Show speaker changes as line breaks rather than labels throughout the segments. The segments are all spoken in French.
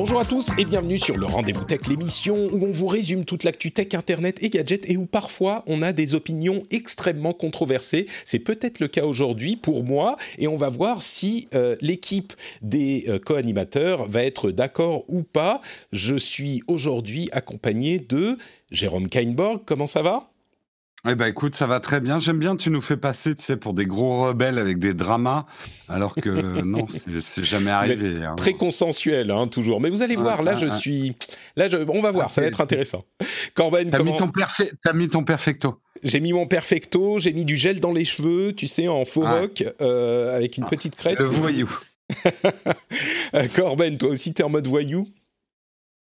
Bonjour à tous et bienvenue sur le Rendez-vous Tech, l'émission où on vous résume toute l'actu tech, internet et gadgets et où parfois on a des opinions extrêmement controversées. C'est peut-être le cas aujourd'hui pour moi et on va voir si euh, l'équipe des euh, co-animateurs va être d'accord ou pas. Je suis aujourd'hui accompagné de Jérôme Kainborg. Comment ça va?
Eh ben écoute, ça va très bien. J'aime bien, tu nous fais passer, tu sais, pour des gros rebelles avec des dramas, alors que non, c'est- jamais arrivé. hein.
Très consensuel, hein, toujours. Mais vous allez voir, là, je suis. Là, je... on va voir, ça va être intéressant. Corben,
T'as
comment...
mis, ton perfe- t'as mis ton perfecto.
J'ai mis mon perfecto, j'ai mis du gel dans les cheveux, tu sais, en faux
Ah.
rock, euh, avec une petite crête.
Le voyou.
Euh, Corben, toi aussi, t'es en mode voyou?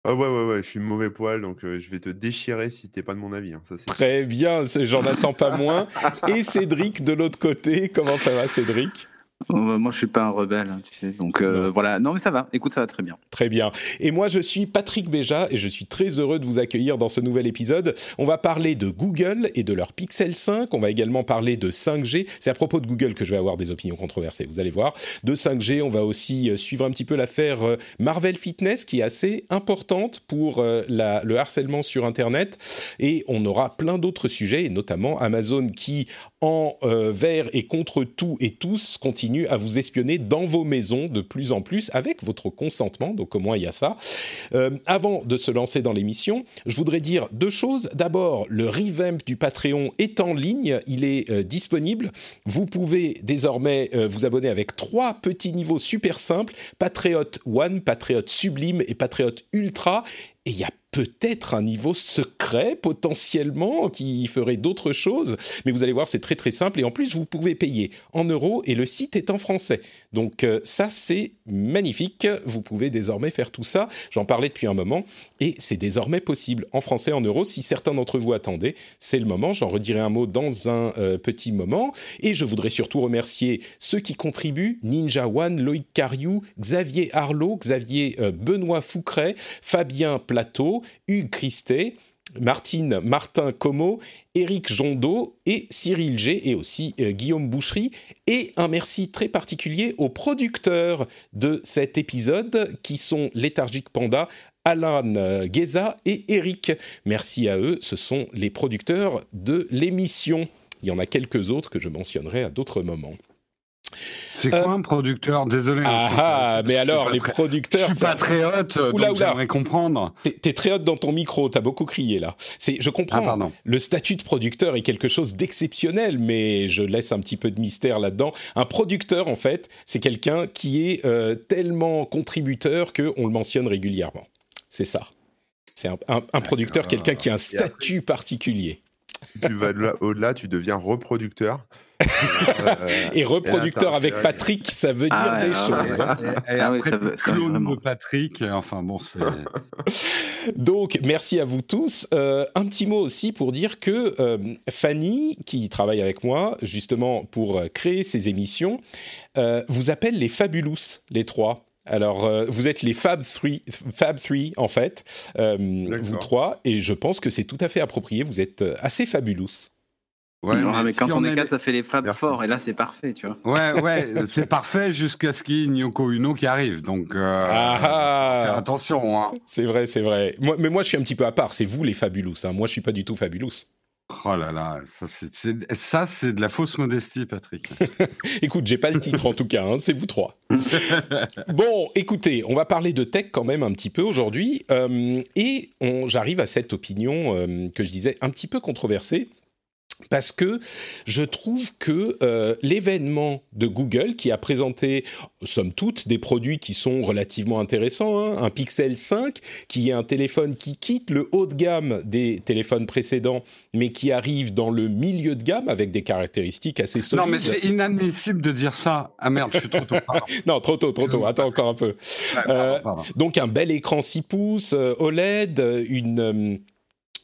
Ah ouais, ouais, ouais, je suis mauvais poil, donc euh, je vais te déchirer si t'es pas de mon avis. hein, ça, c'est-
Très bien, c'est- j'en attends pas moins. Et Cédric de l'autre côté, comment ça va, Cédric?
Moi, je suis pas un rebelle, hein, tu sais. Donc euh,
Non.
voilà. Non, mais ça va. Écoute, ça va très bien.
Très bien. Et moi, je suis Patrick Béja et je suis très heureux de vous accueillir dans ce nouvel épisode. On va parler de Google et de leur Pixel 5. On va également parler de 5G. C'est à propos de Google que je vais avoir des opinions controversées, vous allez voir. De 5G, on va aussi euh, suivre un petit peu l'affaire euh, Marvel Fitness qui est assez importante pour euh, la- le harcèlement sur Internet. Et on aura plein d'autres sujets, et notamment Amazon qui, en euh, et contre tout et tous, continue à vous espionner dans vos maisons de plus en plus avec votre consentement. Donc au moins il y a ça. Euh, avant de se lancer dans l'émission, je voudrais dire deux choses. D'abord, le revamp du Patreon est en ligne, il est euh, disponible. Vous pouvez désormais vous abonner avec trois petits niveaux super simples Patriot One, Patriot Sublime et Patriot Ultra. Et il y a peut-être un niveau secret potentiellement qui ferait d'autres choses, mais vous allez voir, c'est très très simple. Et en plus, vous pouvez payer en euros et le site est en français. Donc euh, ça, c'est magnifique. Vous pouvez désormais faire tout ça. J'en parlais depuis un moment et c'est désormais possible en français, en euros. Si certains d'entre vous attendaient, c'est le moment. J'en redirai un mot dans un euh, petit moment. Et je voudrais surtout remercier ceux qui contribuent Ninja One, Loïc Cariou, Xavier Arlot, Xavier euh, Benoît Foucret, Fabien Plateau, Hugues Christet. Martine Martin Como, Éric Jondot et Cyril G et aussi euh, Guillaume Boucherie. Et un merci très particulier aux producteurs de cet épisode qui sont Léthargique Panda, Alan euh, Gueza et Eric. Merci à eux, ce sont les producteurs de l'émission. Il y en a quelques autres que je mentionnerai à d'autres moments.
C'est
Euh,
quoi un producteur Désolé. hein,
Ah ah, mais alors
pas
les
très-
producteurs,
Je suis
ça-
patriote,
Oula,
donc j'aimerais comprendre.
T'es- T'es très haute dans ton micro, t'as beaucoup crié là. C'est, je
Ah
comprends.
pardon.
le statut de producteur est quelque chose d'exceptionnel, mais je laisse un petit peu de mystère là-dedans. Un producteur, en fait, c'est quelqu'un qui est euh, tellement contributeur qu'on le mentionne régulièrement. C'est ça. C'est un, un- un producteur, quelqu'un qui a un statut particulier.
Tu vas de là- au-delà, tu deviens reproducteur. Euh,
Et reproducteur avec Patrick, ça veut dire
Ah ouais,
des
ah
choses.
ouais.
hein.
Et, et
Ah
après, clone de Patrick. Enfin bon, c'est.
Donc, merci à vous tous. Euh, un petit mot aussi pour dire que euh, Fanny, qui travaille avec moi justement pour euh, créer ces émissions, euh, vous appelle les Fabulous, les trois. Alors, euh, vous êtes les Fab 3, Fab 3 en fait, euh, vous trois, et je pense que c'est tout à fait approprié. Vous êtes euh, assez fabulous.
Ouais,
Non, mais,
si
quand on, est
les-
quatre, ça fait les fab forts. Et là, c'est parfait, tu vois.
Ouais, ouais, c'est parfait jusqu'à ce qu'il y ait Nyoko Uno qui arrive. Donc, euh,
Ah ah
faire attention. Hein.
C'est vrai, c'est vrai. Moi, mais moi, je suis un petit peu à part. C'est vous les Fabulous. hein. Moi, je suis pas du tout Fabulous.
Oh là là, ça c'est, c'est- ça c'est de la fausse modestie, Patrick.
Écoute, j'ai pas le titre en tout cas, hein, c'est vous trois. bon, écoutez, on va parler de tech quand même un petit peu aujourd'hui, euh, et on- j'arrive à cette opinion euh, que je disais un petit peu controversée, parce que je trouve que euh, l'événement de Google qui a présenté, somme toute, des produits qui sont relativement intéressants, hein, un Pixel 5 qui est un téléphone qui quitte le haut de gamme des téléphones précédents, mais qui arrive dans le milieu de gamme avec des caractéristiques assez solides.
Non, mais c'est inadmissible de dire ça. Ah merde, je suis trop tôt.
non, trop tôt, trop tôt. Attends encore un peu. Euh. Donc un bel écran 6 pouces euh, OLED, une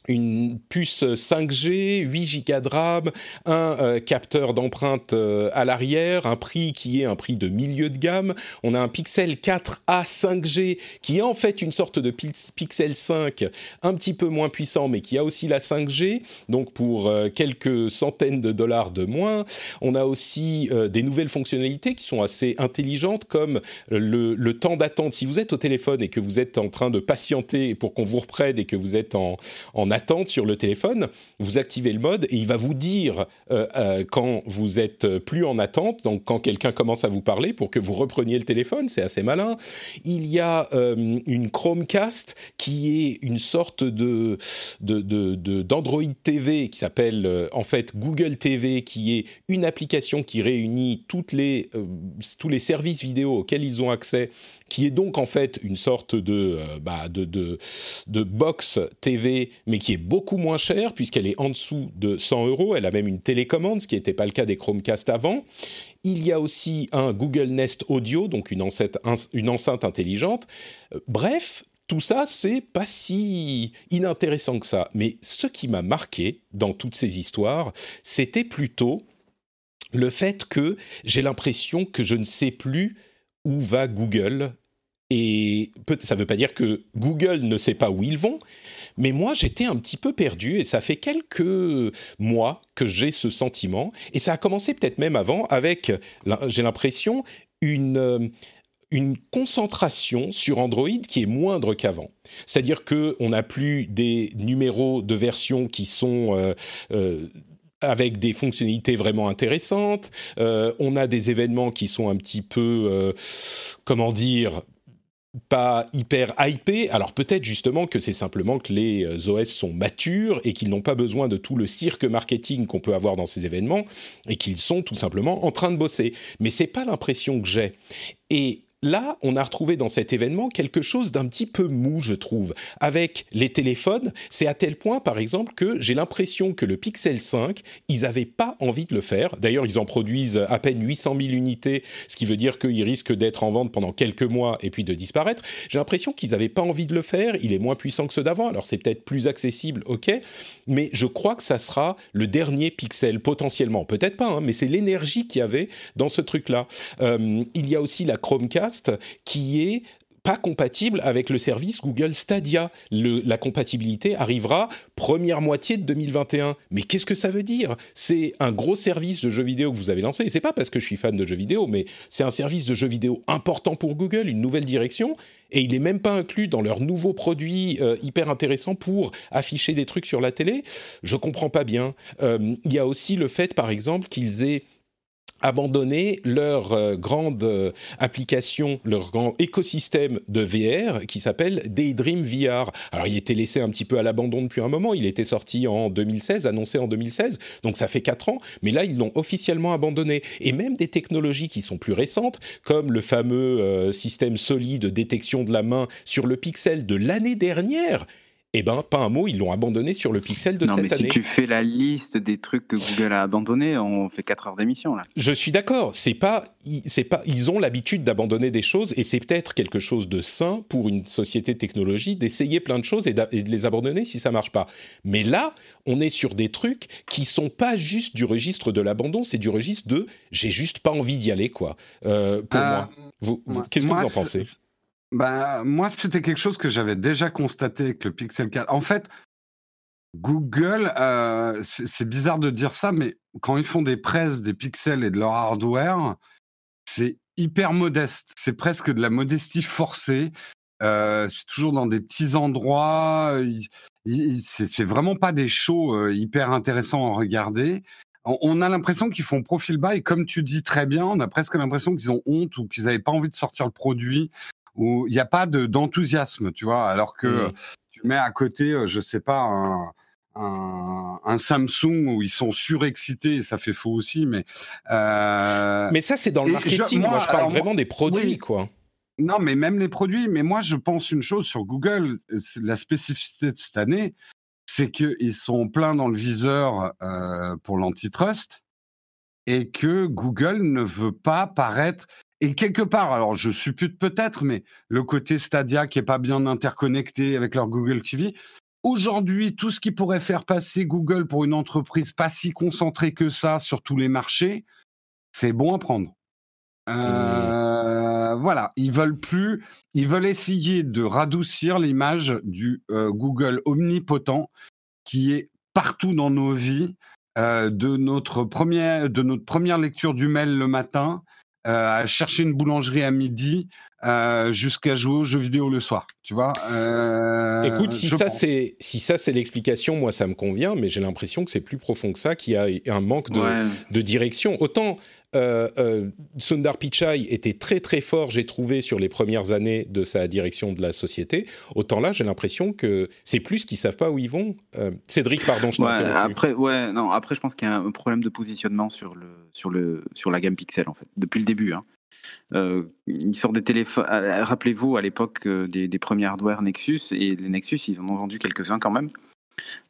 une puce 5G, 8 Go de RAM, un euh, capteur d'empreinte euh, à l'arrière, un prix qui est un prix de milieu de gamme. On a un Pixel 4a 5G qui est en fait une sorte de Pix- Pixel 5 un petit peu moins puissant mais qui a aussi la 5G, donc pour euh, quelques centaines de dollars de moins. On a aussi des nouvelles fonctionnalités qui sont assez intelligentes comme le, temps d'attente. Si vous êtes au téléphone et que vous êtes en train de patienter pour qu'on vous reprenne et que vous êtes en attente sur le téléphone, vous activez le mode et il va vous dire euh, euh, quand vous êtes plus en attente, donc quand quelqu'un commence à vous parler pour que vous repreniez le téléphone, c'est assez malin. Il y a euh, une Chromecast qui est une sorte de d'Android TV qui s'appelle euh, en fait Google TV, qui est une application qui réunit toutes les, euh, tous les services vidéo auxquels ils ont accès, qui est donc en fait une sorte de, euh, bah, box TV, mais qui est beaucoup moins chère puisqu'elle est en dessous de 100 euros. Elle a même une télécommande, ce qui n'était pas le cas des Chromecast avant. Il y a aussi un Google Nest Audio, donc une enceinte, une enceinte intelligente. Euh, Bref, tout ça, c'est pas si inintéressant que ça. Mais ce qui m'a marqué dans toutes ces histoires, c'était plutôt le fait que j'ai l'impression que je ne sais plus où va Google. Et ça ne veut pas dire que Google ne sait pas où ils vont, mais moi j'étais un petit peu perdu et ça fait quelques mois que j'ai ce sentiment. Et ça a commencé peut-être même avant avec, j'ai l'impression, une, euh, une concentration sur Android qui est moindre qu'avant. C'est-à-dire qu'on n'a plus des numéros de version qui sont... euh, euh, avec des fonctionnalités vraiment intéressantes. Euh, on a des événements qui sont un petit peu, euh, comment dire, pas hyper hypés. Alors peut-être justement que c'est simplement que les euh, OS sont matures et qu'ils n'ont pas besoin de tout le cirque marketing qu'on peut avoir dans ces événements et qu'ils sont tout simplement en train de bosser. Mais c'est pas l'impression que j'ai. Et Là, on a retrouvé dans cet événement quelque chose d'un petit peu mou, je trouve. Avec les téléphones, c'est à tel point, par exemple, que j'ai l'impression que le Pixel 5, ils n'avaient pas envie de le faire. D'ailleurs, ils en produisent à peine 800 000 unités, ce qui veut dire qu'ils risquent d'être en vente pendant quelques mois et puis de disparaître. J'ai l'impression qu'ils n'avaient pas envie de le faire. Il est moins puissant que ceux d'avant, alors c'est peut-être plus accessible, ok. Mais je crois que ça sera le dernier Pixel, potentiellement. Peut-être pas, hein, mais c'est l'énergie qu'il y avait dans ce truc-là. Euh, il y a aussi la Chromecast qui est pas compatible avec le service Google Stadia. La compatibilité arrivera première moitié de 2021. Mais qu'est-ce que ça veut dire? C'est un gros service de jeux vidéo que vous avez lancé. Et c'est pas parce que je suis fan de jeux vidéo, mais c'est un service de jeux vidéo important pour Google, une nouvelle direction. Et il n'est même pas inclus dans leurs nouveaux produits euh, hyper intéressants pour afficher des trucs sur la télé. Je comprends pas bien. Euh, Il y a aussi le fait, par exemple, qu'ils aient abandonné leur euh, grande euh, application, leur grand écosystème de VR qui s'appelle Daydream VR. Alors il était laissé un petit peu à l'abandon depuis un moment, il était sorti en 2016, annoncé en 2016, donc ça fait 4 ans, mais là ils l'ont officiellement abandonné. Et même des technologies qui sont plus récentes, comme le fameux euh, système solide de détection de la main sur le Pixel de l'année dernière, eh ben pas un mot, ils l'ont abandonné sur le Pixel de
non,
cette
mais si tu fais la liste des trucs que Google a abandonnés, on fait 4 heures d'émission là.
Je suis d'accord. C'est pas, c'est pas, ils ont l'habitude d'abandonner des choses et c'est peut-être quelque chose de sain pour une société de technologie d'essayer plein de choses et, de les abandonner si ça marche pas. Mais là, on est sur des trucs qui sont pas juste du registre de l'abandon, c'est du registre de j'ai juste pas envie d'y aller quoi. Euh, pour
Euh,
moi, vous, vous-
moi-
qu'est-ce que vous en
c'est-
pensez
Bah, moi, c'était quelque chose que j'avais déjà constaté avec le Pixel 4. En fait, Google, euh, c'est bizarre de dire ça, mais quand ils font des presses des pixels et de leur hardware, c'est hyper modeste. C'est presque de la modestie forcée. Euh, c'est toujours dans des petits endroits. Il- il- C'est vraiment pas des shows euh, hyper intéressants à regarder. On a l'impression qu'ils font profil bas et comme tu dis très bien, on a presque l'impression qu'ils ont honte ou qu'ils n'avaient pas envie de sortir le produit où il n'y a pas de- d'enthousiasme, tu vois, alors que tu mets à côté, euh, je sais pas, un, un, un Samsung où ils sont surexcités, ça fait faux aussi, mais. euh,
Mais ça, c'est dans le
et
marketing.
je-
moi,
moi,
je parle
alors,
vraiment des produits,
oui.
quoi.
Non, mais même les produits. Mais moi, je pense une chose sur Google. La spécificité de cette année, c'est qu'ils sont pleins dans le viseur euh, pour l'antitrust et que Google ne veut pas paraître. Et quelque part, alors je suppute peut-être, mais le côté Stadia qui est pas bien interconnecté avec leur Google TV. Aujourd'hui, tout ce qui pourrait faire passer Google pour une entreprise pas si concentrée que ça sur tous les marchés, c'est bon à prendre. Euh, Voilà, ils veulent plus, ils veulent essayer de radoucir l'image du euh, Google omnipotent qui est partout dans nos vies, euh, de notre première, de notre première lecture du mail le matin, à chercher une boulangerie à midi, euh, jusqu'à jouer aux jeux vidéo le soir. Tu vois euh,
Écoute, si ça c'est si ça c'est l'explication, moi ça me convient, mais j'ai l'impression que c'est plus profond que ça, qu'il y a un manque de,
Ouais.
de direction. Autant euh, euh, Sundar Pichai était très très fort, j'ai trouvé sur les premières années de sa direction de la société. Autant là, j'ai l'impression que c'est plus qu'ils savent pas où ils vont. Euh, Cédric, pardon, je t'ai
Ouais, après, ouais, non, après, je pense qu'il y a un problème de positionnement sur, le, sur, le, sur la gamme Pixel, en fait, depuis le début. Hein. Euh, ils sortent des téléphones. euh, Rappelez-vous, à l'époque des, des premiers hardware Nexus, et les Nexus, ils en ont vendu quelques-uns quand même.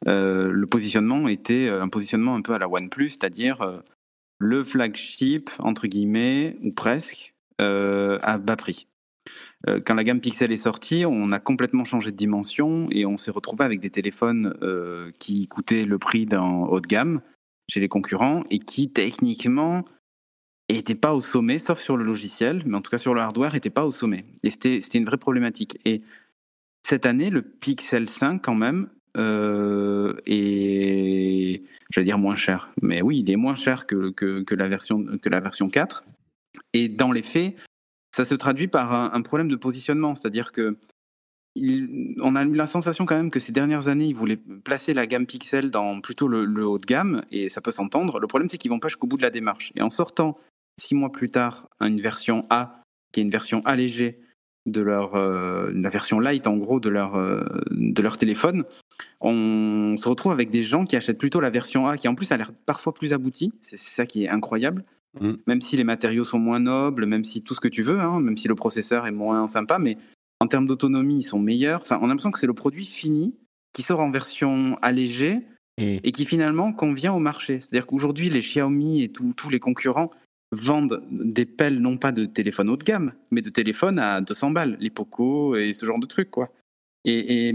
Euh, le positionnement était un positionnement un peu à la OnePlus, c'est-à-dire le flagship, entre guillemets, ou presque, euh, à bas prix. Euh, quand la gamme Pixel est sortie, on a complètement changé de dimension et on s'est retrouvé avec des téléphones euh, qui coûtaient le prix d'un haut de gamme chez les concurrents et qui techniquement n'étaient pas au sommet, sauf sur le logiciel, mais en tout cas sur le hardware, n'étaient pas au sommet. Et c'était une vraie problématique. Et cette année, le Pixel 5 quand même euh, est, j'allais dire moins cher, mais oui, il est moins cher que, que, la, version, que la version 4. Et dans les faits, ça se traduit par un, problème de positionnement, c'est-à-dire que on a eu la sensation quand même que ces dernières années, ils voulaient placer la gamme Pixel dans plutôt le, le haut de gamme, et ça peut s'entendre. Le problème, c'est qu'ils vont pas jusqu'au bout de la démarche. Et en sortant six mois plus tard une version A, qui est une version allégée de leur euh, la version light en gros de leur euh, de leur téléphone, on se retrouve avec des gens qui achètent plutôt la version A, qui en plus a l'air parfois plus aboutie. C'est ça qui est incroyable.
Mm.
Même si les matériaux sont moins nobles, même si tout ce que tu veux, hein, même si le processeur est moins sympa, mais en termes d'autonomie, ils sont meilleurs. Enfin, on a l'impression que c'est le produit fini qui sort en version allégée et qui finalement convient au marché. C'est-à-dire qu'aujourd'hui, les Xiaomi et tous les concurrents vendent des pelles non pas de téléphones haut de gamme, mais de téléphones à 200 balles, les Poco et ce genre de trucs, quoi. Et, et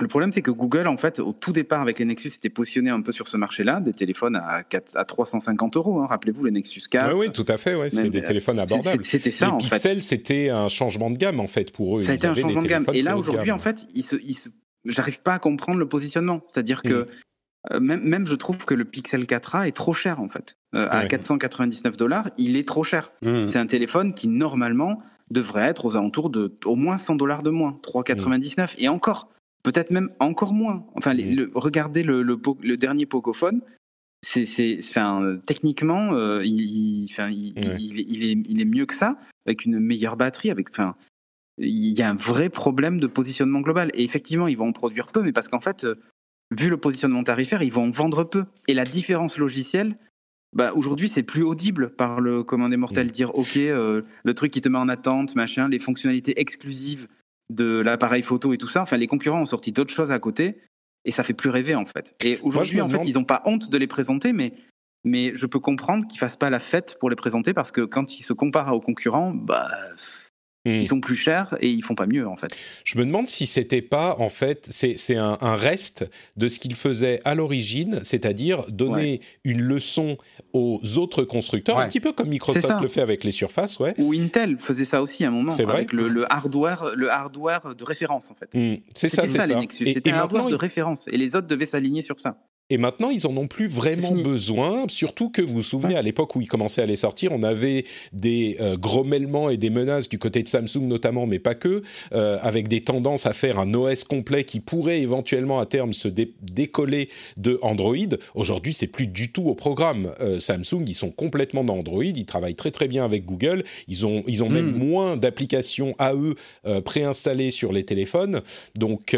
le problème, c'est que Google, en fait, au tout départ avec les Nexus, était positionné un peu sur ce marché-là, des téléphones à, 4 à 350 euros. hein. Rappelez-vous, les Nexus 4.
Oui, oui, tout à fait. Ouais, c'était des
euh,
téléphones abordables.
C'était ça,
les
en fait.
Pixel, c'était un changement de gamme en fait pour eux.
Ça a
Ils
été un changement de gamme. Et là, aujourd'hui, en fait, il se, j'arrive pas à comprendre le positionnement. C'est-à-dire que euh, même, même je trouve que le Pixel 4a est trop cher, en fait. Euh, à
Ouais.
499 dollars, il est trop cher.
Mmh.
C'est un téléphone qui, normalement, devrait être aux alentours de au moins 100 dollars de moins, 3,99. Et encore, peut-être même encore moins. Enfin, les-
Mm.
le- regardez le, le, po- le dernier Pocophone. C'est, c'est, enfin, euh, techniquement, euh, il, il- enfin, il,
Ouais.
il est, il, est, il est mieux que ça, avec une meilleure batterie, avec, enfin, il y a un vrai problème de positionnement global. Et effectivement, ils vont en produire peu, mais parce qu'en fait, euh, vu le positionnement tarifaire, ils vont en vendre peu. Et la différence logicielle, bah, aujourd'hui, c'est plus audible par le commun des mortels.
Mm.
Dire, OK, euh, le truc qui te met en attente, machin, les fonctionnalités exclusives de l'appareil photo et tout ça. Enfin, les concurrents ont sorti d'autres choses à côté et ça fait plus rêver, en fait. Et aujourd'hui, en
demande-
fait, ils n'ont pas honte de les présenter, mais, mais je peux comprendre qu'ils fassent pas la fête pour les présenter parce que quand ils se comparent aux concurrents, bah, Ils sont plus chers et ils font pas mieux, en fait.
Je me demande si c'était pas, en fait, c'est c'est un, un reste de ce qu'ils faisaient à l'origine, c'est-à-dire donner une leçon aux autres constructeurs, un petit peu comme Microsoft
ça.
le fait avec les surfaces, ouais.
Ou Intel faisait ça aussi à un moment
C'est vrai
avec le, le hardware, le hardware de référence, en fait.
C'est ça,
C'était
c'est
ça,
ça.
les Nexus.
Et-
C'était un hardware de référence et les autres devaient s'aligner sur ça.
Et maintenant, ils en ont plus vraiment besoin, surtout que vous vous souvenez, à l'époque où ils commençaient à les sortir, on avait des euh, grommellements et des menaces du côté de Samsung notamment, mais pas que, euh, avec des tendances à faire un OS complet qui pourrait éventuellement à terme se décoller de Android. Aujourd'hui, c'est plus du tout au programme. Euh, Samsung, ils sont complètement dans Android, ils travaillent très très bien avec Google, ils ont, ils ont même hmm. moins d'applications à eux préinstallées sur les téléphones. Donc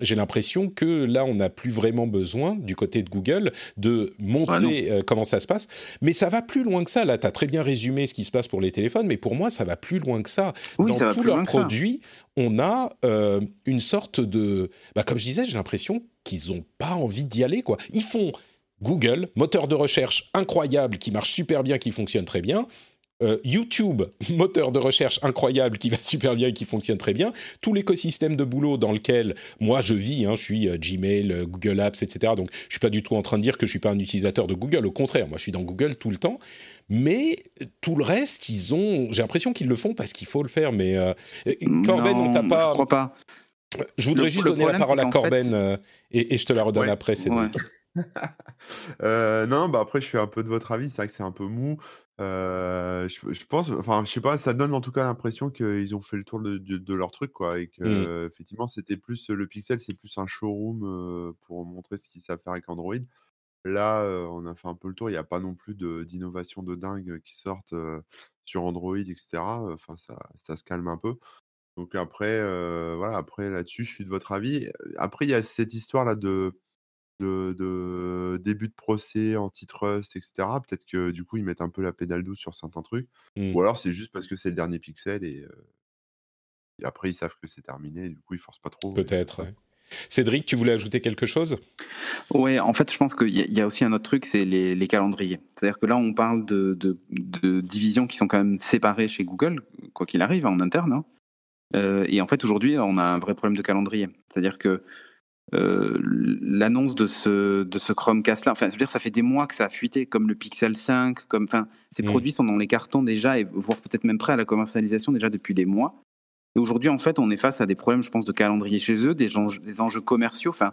j'ai l'impression que là, on n'a plus vraiment besoin du côté de Google de montrer euh, comment ça se passe. Mais ça va plus loin que ça. Là, tu as très bien résumé ce qui se passe pour les téléphones, mais pour moi, ça va plus loin que ça. Dans tous leurs produits, on a euh, une sorte de... Bah, comme je disais, j'ai l'impression qu'ils n'ont pas envie d'y aller. Quoi. Ils font Google, moteur de recherche incroyable qui marche super bien, qui fonctionne très bien. Euh, YouTube, moteur de recherche incroyable qui va super bien et qui fonctionne très bien, tout l'écosystème de boulot dans lequel moi je vis, hein, je suis euh, Gmail, euh, Google Apps, etc. Donc je suis pas du tout en train de dire que je suis pas un utilisateur de Google, au contraire, moi je suis dans Google tout le temps. Mais tout le reste, ils ont, j'ai l'impression qu'ils le font parce qu'il faut le faire. Mais Corben, on t'a pas.
Je crois pas.
Je voudrais juste donner la parole à Corben et, je te la redonne après, c'est
ouais. non, bah après, je suis un peu de votre avis. C'est vrai que c'est un peu mou. Je, pense, enfin, je sais pas, ça donne en tout cas l'impression qu'ils ont fait le tour de, leur truc, quoi, et que mmh. effectivement, c'était plus le Pixel, c'est plus un showroom pour montrer ce qu'ils savent faire avec Android. Là, on a fait un peu le tour. Il n'y a pas non plus d'innovation de, dingue qui sortent sur Android, etc. Enfin, ça, ça se calme un peu. Donc après, voilà, après là-dessus, je suis de votre avis. Après, il y a cette histoire là de de, début de procès, antitrust, etc. Peut-être que du coup, ils mettent un peu la pédale douce sur certains trucs. Mmh. Ou alors, c'est juste parce que c'est le dernier pixel et, après, ils savent que c'est terminé. Et du coup, ils forcent pas trop.
Peut-être. Cédric, tu voulais ajouter quelque chose?
Oui, en fait, je pense qu'il y, a aussi un autre truc, c'est les, calendriers. C'est-à-dire que là, on parle de, divisions qui sont quand même séparées chez Google, quoi qu'il arrive, en interne. Hein. et en fait, aujourd'hui, on a un vrai problème de calendrier. C'est-à-dire que euh, l'annonce de ce, de ce Chromecast-là. Enfin, je veux dire, ça fait des mois que ça a fuité, comme le Pixel 5, comme, enfin, ces mm. produits sont dans les cartons déjà, et voire peut-être même prêts à la commercialisation déjà depuis des mois. Et aujourd'hui, en fait, on est face à des problèmes, je pense, de calendrier chez eux, des enjeux, des enjeux commerciaux. Enfin,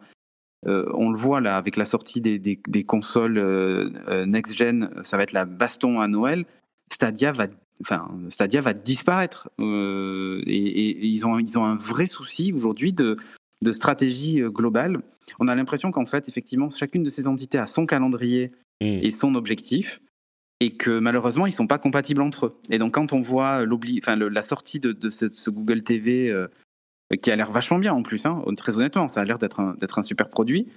euh, on le voit là avec la sortie des, des, consoles euh, next-gen, ça va être la baston à Noël. Stadia va, enfin, Stadia va disparaître. et, et, ils, ont, ils ont un vrai souci aujourd'hui de, de stratégie euh, globale, on a l'impression qu'en fait, effectivement, chacune de ces entités a son calendrier hmm. et son objectif, et que malheureusement, ils ne sont pas compatibles entre eux. Et donc, quand on voit enfin, la sortie de, ce, Google TV, euh, qui a l'air vachement bien en plus, hein, très honnêtement, ça a l'air d'être un, un, super produit,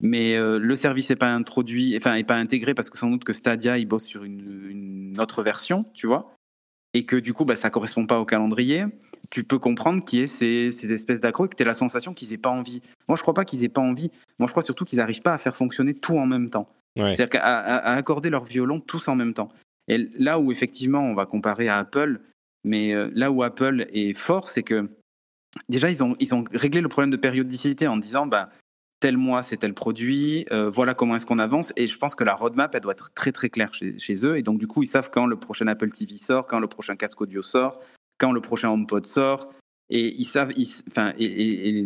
mais euh, le service n'est pas introduit, enfin, n'est pas intégré parce que sans doute que Stadia, il bosse sur une, une autre version, tu vois, et que du coup, bah, ça correspond pas au calendrier tu peux comprendre qu'il y ait ces, espèces d'accro et que tu aies la sensation qu'ils n'aient pas envie. Moi, je crois pas qu'ils aient pas envie. Moi, je crois surtout qu'ils n'arrivent pas à faire fonctionner tout en même temps. C'est-à-dire à, accorder leur violon tous en même temps. Et là où, effectivement, on va comparer à Apple, mais euh, là où Apple est fort, c'est que déjà, ils ont, ils ont réglé le problème de périodicité en disant, bah, tel mois, c'est tel produit, euh, voilà comment est-ce qu'on avance. Et je pense que la roadmap, elle doit être très très claire chez, chez, eux. Et donc, du coup, ils savent quand le prochain Apple TV sort, quand le prochain casque audio sort, quand le prochain HomePod sort. Et ils savent, enfin, et,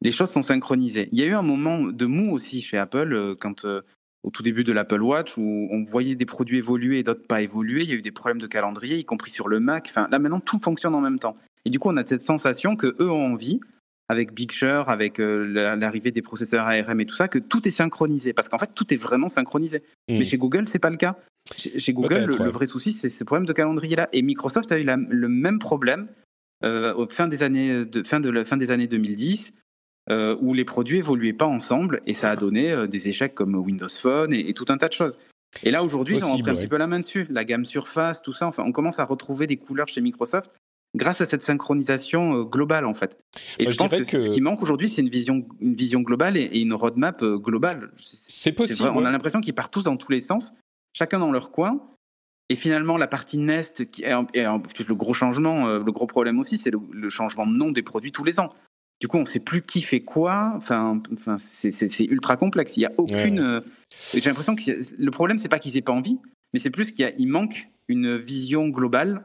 les choses sont synchronisées. Il y a eu un moment de mou aussi chez Apple euh, quand euh, au tout début de l'Apple Watch où on voyait des produits évoluer et d'autres pas évoluer. Il y a eu des problèmes de calendrier, y compris sur le Mac. Enfin, là maintenant tout fonctionne en même temps. Et du coup, on a cette sensation que eux ont envie, avec Big Sur, avec euh, l'arrivée des processeurs ARM et tout ça, que tout est synchronisé. Parce qu'en fait, tout est vraiment synchronisé. Hmm. Mais chez Google, c'est pas le cas. Chez, Google, le, vrai souci, c'est ce problème de calendrier-là. Et Microsoft a eu le même problème euh, au fin des années, de, fin, de la, fin des années 2010, euh, où les produits évoluaient pas ensemble, et ça a donné des échecs comme Windows Phone et, tout un tas de choses. Et là, aujourd'hui, ils ont repris un petit peu la main dessus. La gamme Surface, tout ça. Enfin, on commence à retrouver des couleurs chez Microsoft grâce à cette synchronisation euh, globale en fait. Et je, pense que, ce qui manque aujourd'hui, c'est une vision, une vision globale et, une roadmap euh, globale.
C'est possible.
On a l'impression qu'ils partent tous dans tous les sens, chacun dans leur coin. Et finalement, la partie Nest, qui est, le gros changement, euh, le gros problème aussi, c'est le, changement de nom des produits tous les ans. Du coup, on ne sait plus qui fait quoi. Enfin, enfin c'est ultra complexe. Il y a aucune. J'ai l'impression que le problème, c'est pas qu'ils aient pas envie, mais c'est plus qu'il manque une vision globale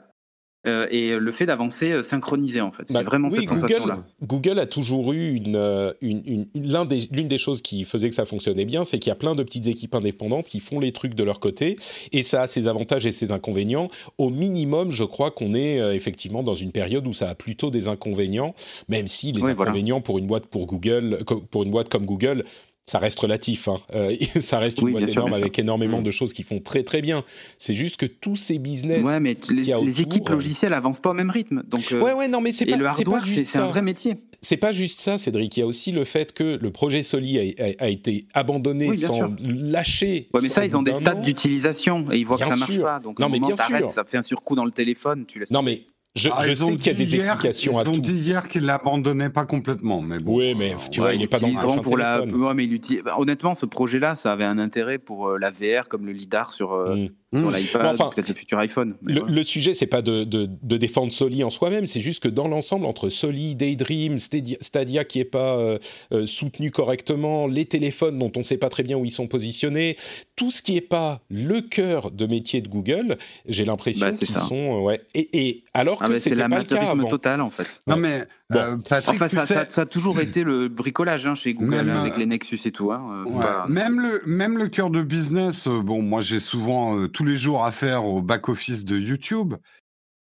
euh, et le fait d'avancer euh, synchronisé en fait.
Bah,
c'est vraiment
oui,
cette sensation-là.
Google a toujours eu une, euh, une, une- l'un des, l'une des choses qui faisait que ça fonctionnait bien, c'est qu'il y a plein de petites équipes indépendantes qui font les trucs de leur côté, et ça a ses avantages et ses inconvénients. Au minimum, je crois qu'on est euh, effectivement dans une période où ça a plutôt des inconvénients, même si les
Oui, voilà.
inconvénients pour une boîte pour Google, pour une boîte comme Google. Ça reste relatif, hein. Euh, ça reste une
Oui,
boîte
sûr,
énorme avec énormément
Mm.
de choses qui font très très bien. C'est juste que tous ces business,
Ouais, mais t- les,
qu'il y a
les
autour,
équipes
euh,
logicielles avancent pas au même rythme. Donc, euh,
ouais ouais non mais c'est pas
le hardware,
juste
c'est un vrai métier.
c'est pas juste ça, Cédric. Il y a aussi le fait que le projet Soli a, a- a été abandonné
Oui,
sans
sûr.
lâcher.
Ouais, mais
sans
ça, ils ont des stats d'utilisation et ils voient
Bien
que ça marche
sûr.
pas. Donc,
Non,
au
mais
moment
bien sûr.
ça fait un surcoût dans le téléphone, tu laisses.
Non, mais je,
Ah,
je sais qu'il y a des
hier-
explications à
Ils ont
tout.
dit hier qu'ils l'abandonnaient pas complètement, mais bon.
Oui, mais tu vois, il est pas dans le
pour la. Ouais, mais il utilise- bah, honnêtement, ce projet-là, ça avait un intérêt pour euh, la VR, comme le lidar sur, euh,
Mm.
Sur
Mmh.
l'iPad,
Bon, enfin,
peut-être le futur iPhone. mais
Le, sujet, c'est pas de, de, de défendre Soli en soi-même, c'est juste que dans l'ensemble, entre Soli, Daydream, Stadia, Stadia qui est pas euh, euh, soutenu correctement, les téléphones dont on sait pas très bien où ils sont positionnés, tout ce qui est pas le cœur de métier de Google, j'ai l'impression
Bah, c'est
qu'ils
ça.
sont euh, ouais. Et, et alors
Ah,
que
mais c'est
c'était pas le cas
l'amateurisme
avant.
total, en fait.
Non, mais
Bon.
euh, Patrick,
Enfin, ça,
sais,
ça- ça a toujours été le bricolage hein, chez Google
Même,
hein, avec
euh,
les Nexus et tout. hein, euh, faut
Ouais,
pas-
même le même le cœur de business, bon, moi j'ai souvent euh, tous les jours affaire au back office de YouTube.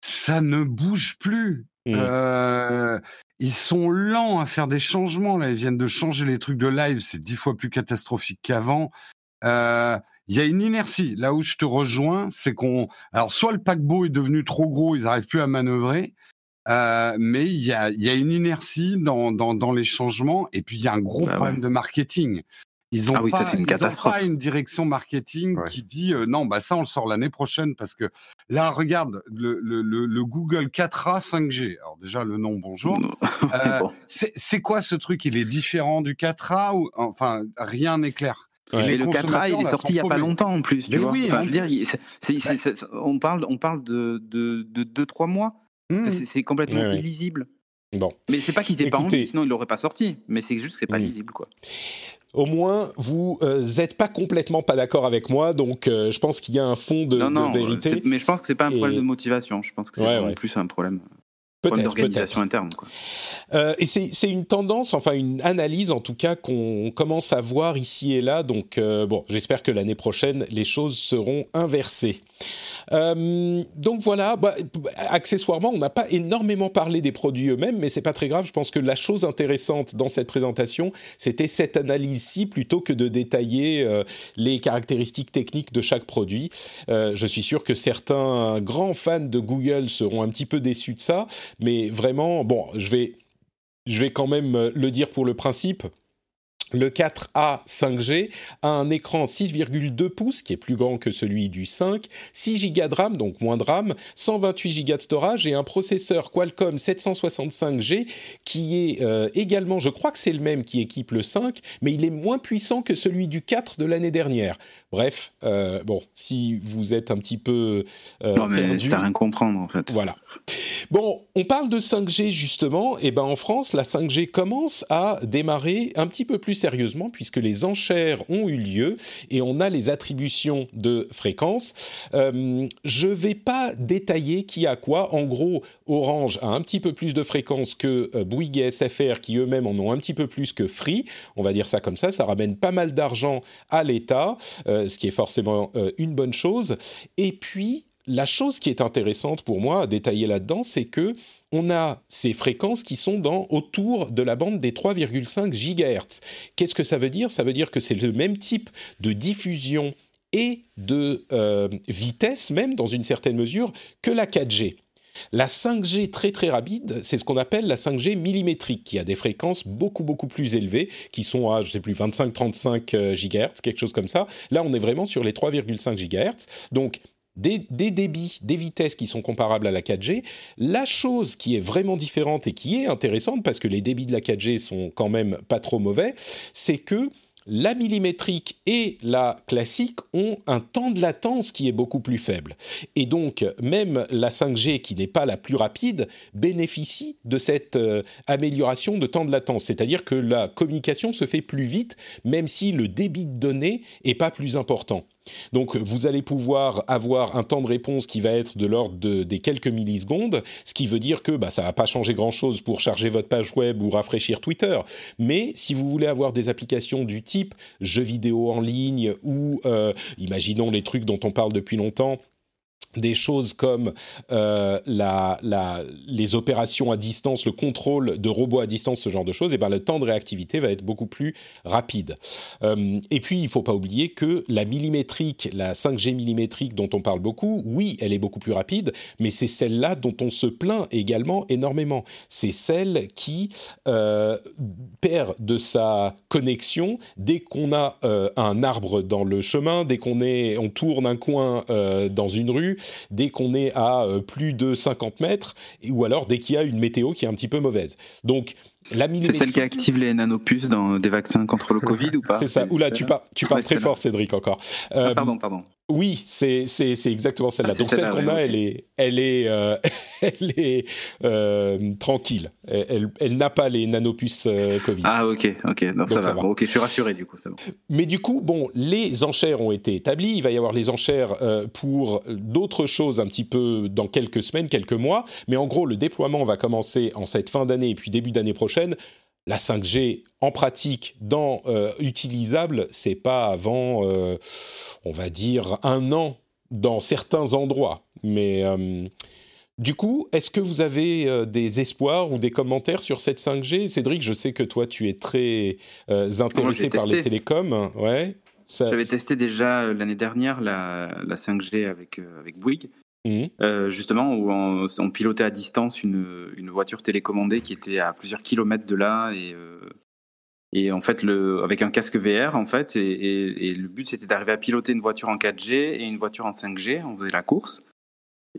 Ça ne bouge plus.
Mm.
Euh, ils sont lents à faire des changements. Là, ils viennent de changer les trucs de live. C'est dix fois plus catastrophique qu'avant. Euh, Il y a une inertie. Là où je te rejoins, c'est qu'on. Alors, soit le paquebot est devenu trop gros, ils n'arrivent plus à manœuvrer. Euh, mais il y a, il y a une inertie dans, dans, dans les changements. Et puis, il y a un gros
Bah
problème de marketing. Ils ont
Ah oui,
pas,
une
pas direction marketing
Ouais.
qui dit euh, non, bah ça on le sort l'année prochaine parce que là regarde le, le, le, le Google 4A 5G. Alors déjà le nom bonjour. Euh,
Bon.
c'est quoi ce truc? Il est différent du 4A ou enfin rien n'est clair.
Ouais.
Et le 4A,
consommateurs,
il est sorti il n'y a pas longtemps en plus. Tu vois.
oui,
Enfin,
en
je veux dire, on parle, on parle de 2-3 de, de, deux, trois mois.
Mmh.
C'est complètement
Ouais, ouais.
illisible.
Bon.
Mais c'est pas qu'ils aient pas envie, sinon ils l'auraient pas sorti. Mais c'est juste que c'est pas
Mm.
lisible, quoi.
Au moins, vous n'êtes pas complètement pas d'accord avec moi, donc euh, je pense qu'il y a un fond de,
non, non.
de
euh,
vérité.
Mais je pense que c'est pas un
Et-
problème de motivation. Je pense que c'est
ouais.
plus un problème, problème d'organisation interne. Quoi.
Euh, et c'est c'est une tendance, enfin une analyse en tout cas qu'on commence à voir ici et là. Donc euh, bon, j'espère que l'année prochaine les choses seront inversées. Euh, donc voilà. Bah, accessoirement, on n'a pas énormément parlé des produits eux-mêmes, mais c'est pas très grave. Je pense que la chose intéressante dans cette présentation, c'était cette analyse-ci plutôt que de détailler euh, les caractéristiques techniques de chaque produit. Je suis sûr que certains grands fans de Google seront un petit peu déçus de ça, mais vraiment, bon, je vais je vais quand même euh, le dire pour le principe. Le 4A 5G a un écran 6,2 pouces qui est plus grand que celui du 5, 6 Go de RAM, donc moins de RAM, 128 Go de storage et un processeur Qualcomm 765G qui est euh, également, je crois que c'est le même qui équipe le 5, mais il est moins puissant que celui du 4 de l'année dernière. Bref, euh, bon, si vous êtes un petit peu euh,
non, mais
perdu,
c'est à rien comprendre, en fait.
voilà. Bon, on parle de 5G justement, et ben en France, la 5G commence à démarrer un petit peu plus sérieusement puisque les enchères ont eu lieu et on a les attributions de fréquences. Euh, je vais pas détailler qui a quoi. En gros, Orange a un petit peu plus de fréquences que euh, Bouygues et SFR qui eux-mêmes en ont un petit peu plus que Free. On va dire ça comme ça. Ça ramène pas mal d'argent à l'État, euh, ce qui est forcément une bonne chose. Et puis la chose qui est intéressante pour moi à détailler là-dedans, c'est que on a ces fréquences qui sont dans autour de la bande des 3,5 GHz. Qu'est-ce que ça veut dire? Ça veut dire que c'est le même type de diffusion et de euh, vitesse, même dans une certaine mesure, que la 4G. La 5G très très rapide, c'est ce qu'on appelle la 5G millimétrique, qui a des fréquences beaucoup beaucoup plus élevées, qui sont à, je sais plus, 25-35 GHz, quelque chose comme ça. Là, on est vraiment sur les 3,5 GHz. Donc, des, débits, des vitesses qui sont comparables à la 4G. La chose qui est vraiment différente et qui est intéressante, parce que les débits de la 4G sont quand même pas trop mauvais, c'est que la millimétrique et la classique ont un temps de latence qui est beaucoup plus faible. Et donc, même la 5G, qui n'est pas la plus rapide, bénéficie de cette euh, amélioration de temps de latence. C'est-à-dire que la communication se fait plus vite, même si le débit de données est pas plus important. Donc vous allez pouvoir avoir un temps de réponse qui va être de l'ordre de, des quelques millisecondes, ce qui veut dire que bah, ça va pas changer grand-chose pour charger votre page web ou rafraîchir Twitter. Mais si vous voulez avoir des applications du type jeux vidéo en ligne ou euh, imaginons les trucs dont on parle depuis longtemps, des choses comme euh, les opérations à distance, le contrôle de robots à distance, ce genre de choses, et eh ben le temps de réactivité va être beaucoup plus rapide. Euh, et puis, il ne faut pas oublier que la millimétrique, la 5G millimétrique dont on parle beaucoup, oui, elle est beaucoup plus rapide, mais c'est celle-là dont on se plaint également énormément. C'est celle qui euh, perd de sa connexion dès qu'on a un arbre dans le chemin, dès qu'on on tourne un coin dans une rue, dès qu'on est à euh, plus de 50 mètres, ou alors dès qu'il y a une météo qui est un petit peu mauvaise. Donc,
c'est celle qui active les nanopuces dans des vaccins contre le Covid ou pas?
C'est ça. Oula, tu, tu parles très fort, Cédric, encore.
Ah, pardon, pardon.
Oui, c'est exactement celle-là. Ah, Donc celle qu'on a, elle est, elle est, euh, elle est euh, tranquille. Elle, elle, n'a pas les nanopuces euh, Covid.
Ah ok, ok, Donc, ça, va. ok, je suis rassuré du coup. Bon.
Mais du coup, bon, les enchères ont été établies. Il va y avoir les enchères pour d'autres choses un petit peu dans quelques semaines, quelques mois. Mais en gros, le déploiement va commencer en cette fin d'année et puis début d'année prochaine la 5G en pratique, dans euh, utilisable, c'est pas avant, euh, on va dire, un an dans certains endroits. Mais euh, du coup, est-ce que vous avez des espoirs ou des commentaires sur cette 5G Cédric, je sais que toi, tu es très intéressé par les télécoms. Ouais.
J'avais testé déjà l'année dernière la, 5G avec, avec Bouygues. Mmh. Euh, justement, où on, pilotait à distance une, une, voiture télécommandée qui était à plusieurs kilomètres de là et, euh, et en fait, le, avec un casque VR, en fait, et, et, le but c'était d'arriver à piloter une voiture en 4G et une voiture en 5G. On faisait la course.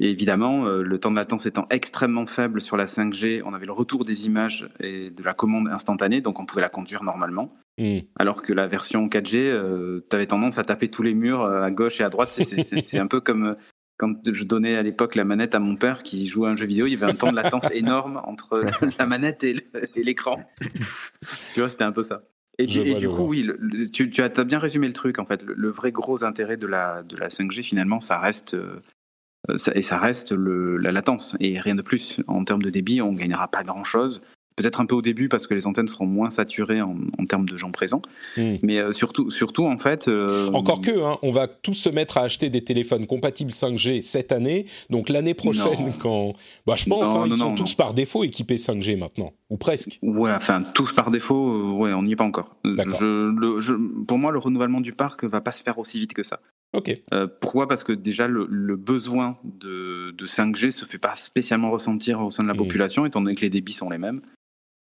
Et évidemment, euh, le temps de latence étant extrêmement faible sur la 5G, on avait le retour des images et de la commande instantanée, donc on pouvait la conduire normalement. Mmh. Alors que la version 4G, tu avais tendance à taper tous les murs à gauche et à droite. C'est un peu comme quand je donnais à l'époque la manette à mon père qui jouait à un jeu vidéo, il y avait un temps de latence énorme entre la manette et l'écran. tu vois, c'était un peu ça. Et, du coup, oui, tu, as, bien résumé le truc. En fait, le, vrai gros intérêt de la, de la 5G, finalement, ça reste, euh, et ça reste la latence et rien de plus. En termes de débit, on gagnera pas grand-chose. Peut-être un peu au début parce que les antennes seront moins saturées en, termes de gens présents. Hmm. Mais euh, surtout, surtout, en fait. Euh,
Encore que, hein, on va tous se mettre à acheter des téléphones compatibles 5G cette année. Donc l'année prochaine, quand. Bah, je pense, hein, ils sont tous par défaut équipés 5G maintenant. Ou presque.
Ouais, enfin, tous par défaut, euh, ouais, on n'y est pas encore. pour moi, le renouvellement du parc va pas se faire aussi vite que ça.
Ok.
pourquoi? Parce que déjà, le, besoin de, 5G se fait pas spécialement ressentir au sein de la hmm. population, étant donné que les débits sont les mêmes.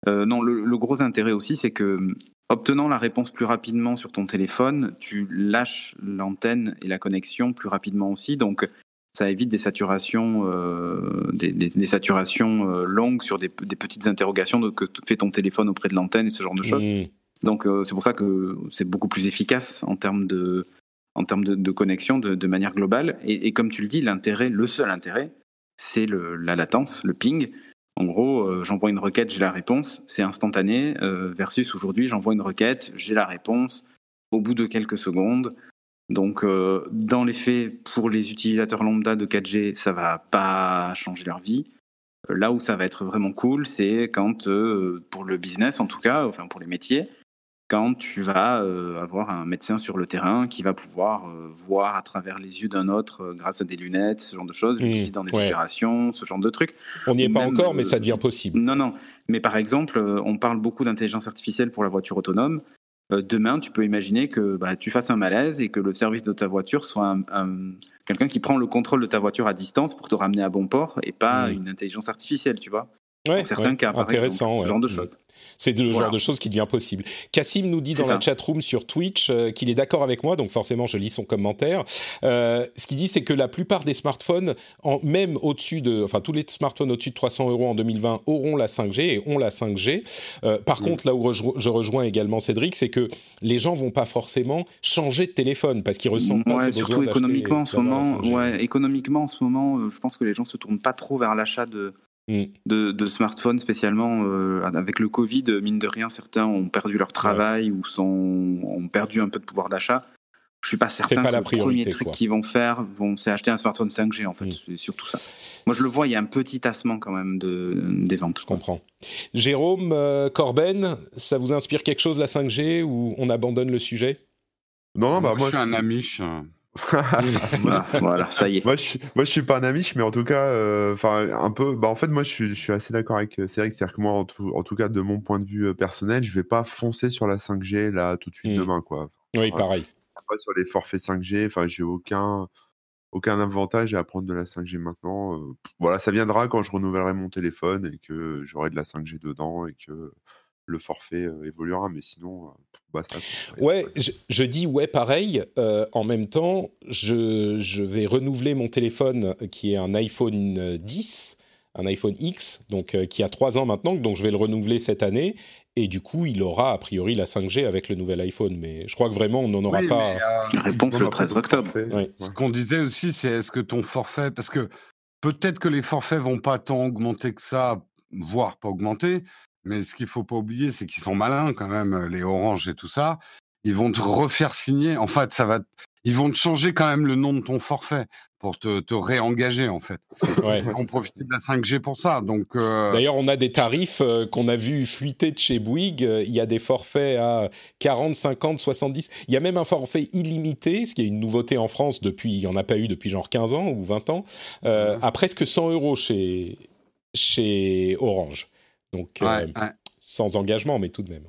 Euh, non, le, gros intérêt aussi, c'est que obtenant la réponse plus rapidement sur ton téléphone, tu lâches l'antenne et la connexion plus rapidement aussi. Donc, ça évite des saturations, euh, des, saturations euh, longues sur des, petites interrogations que fait ton téléphone auprès de l'antenne et ce genre de choses. Mmh. Donc, c'est pour ça que c'est beaucoup plus efficace en termes de, en termes de, connexion de, manière globale. Et, et, comme tu le dis, l'intérêt, le seul intérêt, c'est la latence, le ping. En gros, euh, j'envoie une requête, j'ai la réponse, c'est instantané, euh, versus aujourd'hui, j'envoie une requête, j'ai la réponse au bout de quelques secondes. Donc, euh, dans les faits, pour les utilisateurs lambda de 4G, ça va pas changer leur vie. Là où ça va être vraiment cool, c'est quand, pour le business en tout cas, enfin pour les métiers, quand tu vas euh, avoir un médecin sur le terrain qui va pouvoir euh, voir à travers les yeux d'un autre euh, grâce à des lunettes, ce genre de choses, mmh, dans des opérations, ce genre de trucs.
On n'y est pas encore, mais ça devient possible.
Non, non. Mais par exemple, on parle beaucoup d'intelligence artificielle pour la voiture autonome. demain, tu peux imaginer que bah, tu fasses un malaise et que le service de ta voiture soit un, quelqu'un qui prend le contrôle de ta voiture à distance pour te ramener à bon port et pas mmh. une intelligence artificielle, tu vois.
Ouais, certains cas, intéressant, ce
genre de choses.
C'est le genre de choses qui devient possible. Cassim nous dit dans la chat room sur Twitch euh, qu'il est d'accord avec moi, donc forcément je lis son commentaire. Euh, ce qu'il dit, c'est que la plupart des smartphones, en, même au-dessus de, enfin tous les smartphones au-dessus de 300 euros en 2020 auront la 5G et ont la 5G. Euh, par mm. contre, là où je rejoins également Cédric, c'est que les gens vont pas forcément changer de téléphone parce qu'ils ressentent pas
ce surtout économiquement en ce moment. Ouais, économiquement en ce moment, je pense que les gens se tournent pas trop vers l'achat de Mm. de, smartphones spécialement. Euh, avec le Covid, mine de rien, certains ont perdu leur travail ou sont, ont perdu un peu de pouvoir d'achat. je suis pas certain
pas
que
la
le premier
priorité,
truc qu'ils vont faire, vont, c'est acheter un smartphone 5G en fait.
Mm.
C'est surtout ça. Moi, je le vois, il y a un petit tassement quand même de, des ventes.
Je comprends. Jérôme, euh, Corben, ça vous inspire quelque chose la 5G ou on abandonne le sujet?
Non, non, bah
moi,
moi,
je suis un euh.
Voilà, voilà, ça y est.
Moi, je, suis- moi, je suis pas un amiche, mais en tout cas, euh, enfin, un peu. Bah, en fait, moi, je suis, je suis assez d'accord avec euh, Cédric. C'est-à-dire que moi, en tout, en tout cas, de mon point de vue euh, personnel, je vais pas foncer sur la 5G là tout de suite
Mm.
demain, quoi.
Oui, pareil.
Pas sur les forfaits 5G. Enfin, j'ai aucun, aucun avantage à prendre de la 5G maintenant. Euh, voilà, ça viendra quand je renouvellerai mon téléphone et que j'aurai de la 5G dedans et que le forfait euh, évoluera. Mais sinon, euh, basta. quoi.
Ouais, je, je dis ouais pareil. Euh, en même temps, je, je vais renouveler mon téléphone qui est un iPhone euh, 10, un iPhone X, donc euh, qui a trois ans maintenant, donc je vais le renouveler cette année. Et du coup, il aura a priori la 5G avec le nouvel iPhone. Mais je crois que vraiment, on n'en aura
Oui,
pas.
mais, euh,
Réponse le
mais après,
13 octobre.
Ouais.
Ce qu'on disait aussi, c'est est-ce que ton forfait, parce que peut-être que les forfaits vont pas tant augmenter que ça, voire pas augmenter, mais ce qu'il faut pas oublier, c'est qu'ils sont malins quand même, les Orange et tout ça. Ils vont te refaire signer. En fait, ça va, ils vont te changer quand même le nom de ton forfait pour te, te réengager en fait.
Ouais.
Ils vont profiter de la 5G pour ça. Donc, euh,
D'ailleurs, on a des tarifs euh, qu'on a vu fuiter de chez Bouygues. Euh, Il y a des forfaits à 40, 50, 70. Il y a même un forfait illimité, ce qui est une nouveauté en France depuis, il n'y en a pas eu depuis genre 15 ans ou 20 ans, à presque 100 euros chez, chez Orange. Donc, euh,
ouais,
sans engagement, mais tout de même.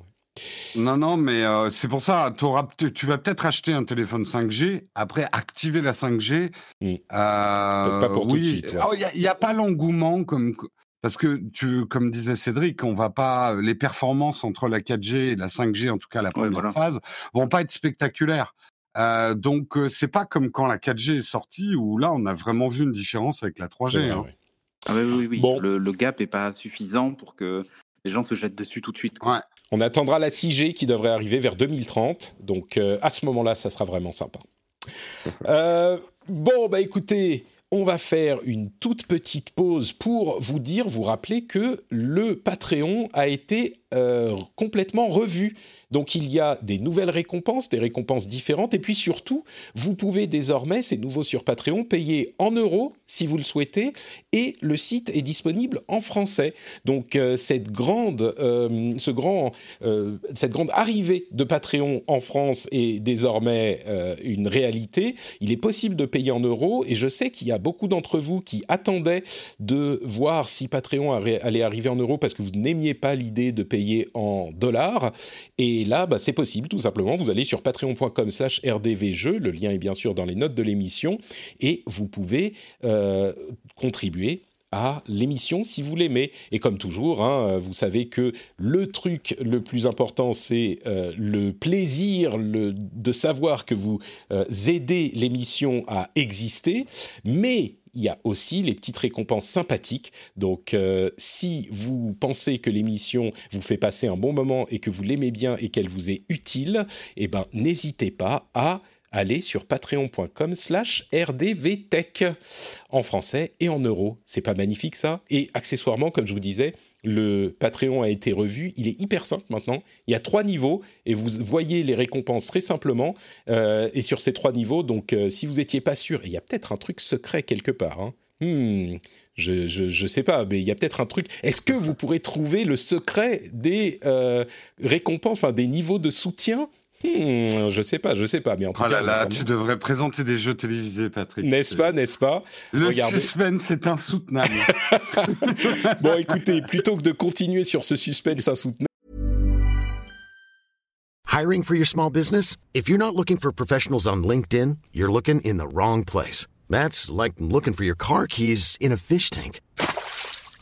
Non, non, mais euh, c'est pour ça, tu vas peut-être acheter un téléphone 5G, après activer la 5G.
Mm.
euh,
pas pour tout de suite, ouais.
Oh, Il n'y a, pas l'engouement comme. Parce que, tu, comme disait Cédric, on va pas, les performances entre la 4G et la 5G, en tout cas la première
voilà.
phase, vont pas être spectaculaires. Euh, donc, euh, c'est pas comme quand la 4G est sortie, où là, on a vraiment vu une différence avec la 3G.
C'est vrai,
hein.
ouais.
Ah oui, oui, oui.
Bon.
Le, le gap est pas suffisant pour que les gens se jettent dessus tout de suite. quoi.
Ouais.
On attendra la 6G qui devrait arriver vers 2030. Donc euh, à ce moment-là, ça sera vraiment sympa. Euh, bon, bah écoutez, on va faire une toute petite pause pour vous dire, vous rappeler que le Patreon a été euh, complètement revu. Donc il y a des nouvelles récompenses, des récompenses différentes, et puis surtout, vous pouvez désormais, c'est nouveau sur Patreon, payer en euros si vous le souhaitez, et le site est disponible en français. Donc euh, cette grande, euh, ce grand, cette grande arrivée de Patreon en France est désormais une réalité. Il est possible de payer en euros, et je sais qu'il y a beaucoup d'entre vous qui attendaient de voir si Patreon allait arriver en euros parce que vous n'aimiez pas l'idée de payer en dollars. Et là, bah, c'est possible, tout simplement. Vous allez sur patreon.com slash rdvjeux, le lien est bien sûr dans les notes de l'émission, et vous pouvez euh, contribuer à l'émission si vous l'aimez. Et comme toujours, hein, vous savez que le truc le plus important, c'est euh, le plaisir de savoir que vous euh, aidez l'émission à exister, mais il y a aussi les petites récompenses sympathiques. Donc, euh, si vous pensez que l'émission vous fait passer un bon moment et que vous l'aimez bien et qu'elle vous est utile, eh ben, n'hésitez pas à aller sur patreon.com slash rdvtech en français et en euros. C'est pas magnifique ça? Et accessoirement, comme je vous disais, le Patreon a été revu. Il est hyper simple maintenant. Il y a trois niveaux et vous voyez les récompenses très simplement. Euh, et sur ces trois niveaux, donc euh, si vous étiez pas sûr, et il y a peut-être un truc secret quelque part. Hein. Hmm, je, je, je sais pas, mais il y a peut-être un truc. Est-ce que vous pourrez trouver le secret des euh, récompenses, enfin des niveaux de soutien Hmm, je sais pas, je sais pas, mais en tout
Oh là
cas,
là, tu devrais présenter des jeux télévisés, Patrick.
n'est-ce pas, n'est-ce pas?
Le
Regardez.
suspense est insoutenable.
Bon, écoutez, plutôt que de continuer sur ce suspense insoutenable,
Hiring for your small business? If you're not looking for professionals on LinkedIn, you're looking in the wrong place. That's like looking for your car keys in a fish tank.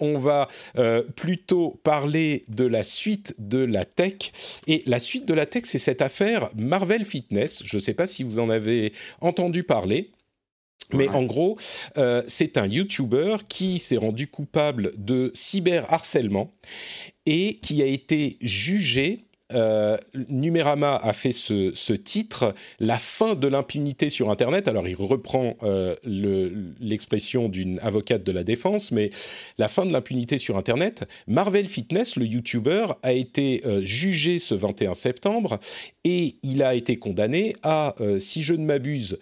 On va euh, plutôt parler de la suite de la tech. Et la suite de la tech, c'est cette affaire Marvel Fitness. Je ne sais pas si vous en avez entendu parler. Mais en gros, euh, c'est un YouTuber qui s'est rendu coupable de cyberharcèlement et qui a été jugé euh, Numérama a fait ce, titre, La fin de l'impunité sur Internet. Alors, il reprend euh, l'expression d'une avocate de la défense, mais la fin de l'impunité sur Internet. Marvel Fitness, le YouTuber, a été euh, jugé ce 21 septembre et il a été condamné à, si je ne m'abuse,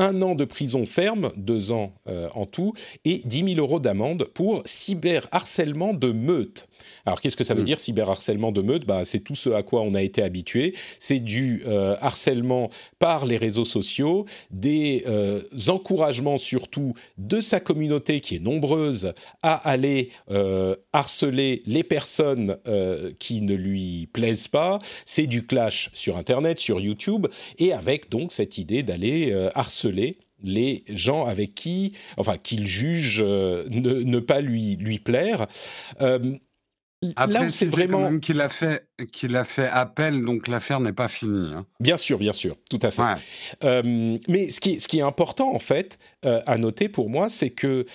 un an de prison ferme, deux ans en tout, et 10 000 euros d'amende pour cyberharcèlement de meute. Alors qu'est-ce que ça veut mm. dire cyberharcèlement de meute? Bah, C'est tout ce à quoi on a été habitué. C'est du euh, harcèlement par les réseaux sociaux, des euh, encouragements surtout de sa communauté qui est nombreuse à aller euh, harceler les personnes qui ne lui plaisent pas. C'est du clash sur Internet, sur YouTube, et avec donc cette idée d'aller harceler les gens avec qui, enfin, qu'il juge ne, ne, pas lui, lui plaire.
Après, c'est vraiment qu'il a fait qu'il a fait appel, donc l'affaire n'est pas finie. Hein.
Bien sûr, bien sûr, tout à fait. Euh, mais ce qui, ce qui est important en fait euh, à noter pour moi, c'est que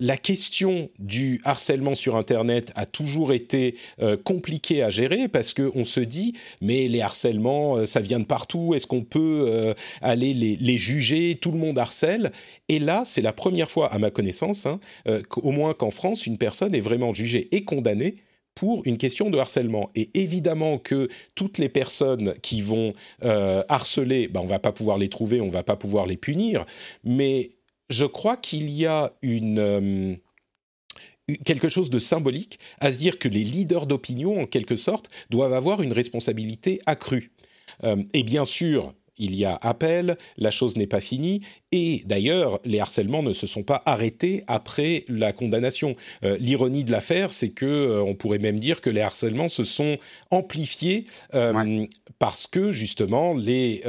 la question du harcèlement sur Internet a toujours été euh, compliquée à gérer parce que on se dit mais les harcèlements ça vient de partout est-ce qu'on peut aller les, juger? Tout le monde harcèle. Et là c'est la première fois à ma connaissance hein, au moins qu'en France une personne est vraiment jugée et condamnée pour une question de harcèlement. Et évidemment que toutes les personnes qui vont euh, harceler, ben, on va pas pouvoir les trouver, on va pas pouvoir les punir, mais je crois qu'il y a. Euh, quelque chose de symbolique à se dire que les leaders d'opinion, en quelque sorte, doivent avoir une responsabilité accrue. Euh, et bien sûr, il y a appel, la chose n'est pas finie, et d'ailleurs, les harcèlements ne se sont pas arrêtés après la condamnation. Euh, l'ironie de l'affaire, c'est que euh, on pourrait même dire que les harcèlements se sont amplifiés euh, parce que justement les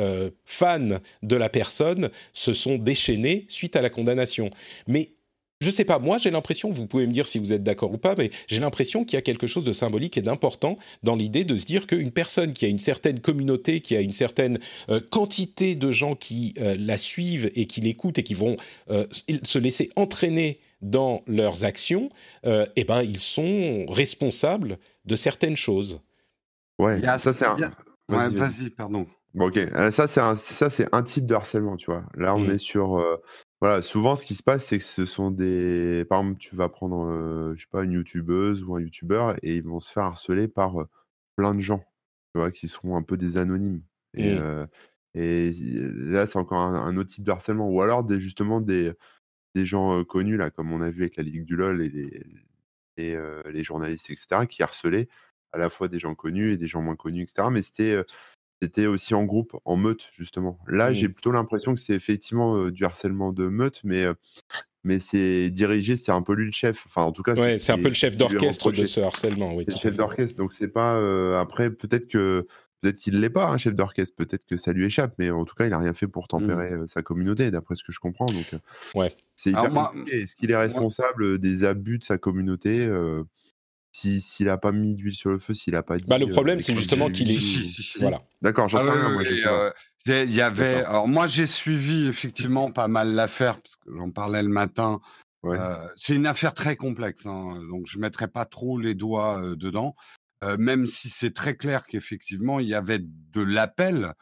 fans de la personne se sont déchaînés suite à la condamnation. Mais je sais pas, moi j'ai l'impression, vous pouvez me dire si vous êtes d'accord ou pas, mais j'ai l'impression qu'il y a quelque chose de symbolique et d'important dans l'idée de se dire qu'une personne qui a une certaine communauté, qui a une certaine euh, quantité de gens qui euh, la suivent et qui l'écoutent et qui vont euh, se laisser entraîner dans leurs actions, eh ben ils sont responsables de certaines choses.
Ouais, ça c'est un...
Vas-y, pardon.
Bon, ok, ça c'est un, ça c'est un type de harcèlement, tu vois. Là, on mmh. est sur voilà, souvent ce qui se passe, c'est que ce sont des par exemple, tu vas prendre, je sais pas, une youtubeuse ou un youtubeur et ils vont se faire harceler par, plein de gens, tu vois? Qui seront un peu des anonymes et mmh. et là, c'est encore un autre type de harcèlement ou alors des justement des des gens, connus là, comme on a vu avec la Ligue du LOL et les et les journalistes et cetera, qui harcelaient à la fois des gens connus et des gens moins connus et cetera, mais c'était, c'était aussi en groupe, en meute, justement. Là, j'ai mmh. plutôt l'impression que c'est effectivement du harcèlement de meute, mais, mais c'est dirigé, c'est un peu lui le chef. Enfin, en tout cas,
ouais, c'est un peu le chef d'orchestre de ce harcèlement. Oui,
c'est le chef d'orchestre, donc c'est pas. après, peut-être que peut-être qu'il l'est pas, un chef d'orchestre, peut-être que ça lui échappe, mais en tout cas, il n'a rien fait pour mmh. tempérer sa communauté, d'après ce que je comprends. Donc,
ouais.
c'est hyper Est-ce qu'il est responsable des abus de sa communauté s'il n'a pas mis d'huile sur le feu, s'il n'a pas dit.
Bah, le problème, c'est justement qu'il est. Voilà.
D'accord, j'en ah sais rien. Moi,
euh, il y avait. Alors moi, j'ai suivi effectivement pas mal l'affaire parce que j'en parlais le matin. Euh, c'est une affaire très complexe, hein, donc je mettrai pas trop les doigts euh, dedans. même si c'est très clair qu'effectivement il y avait de l'appel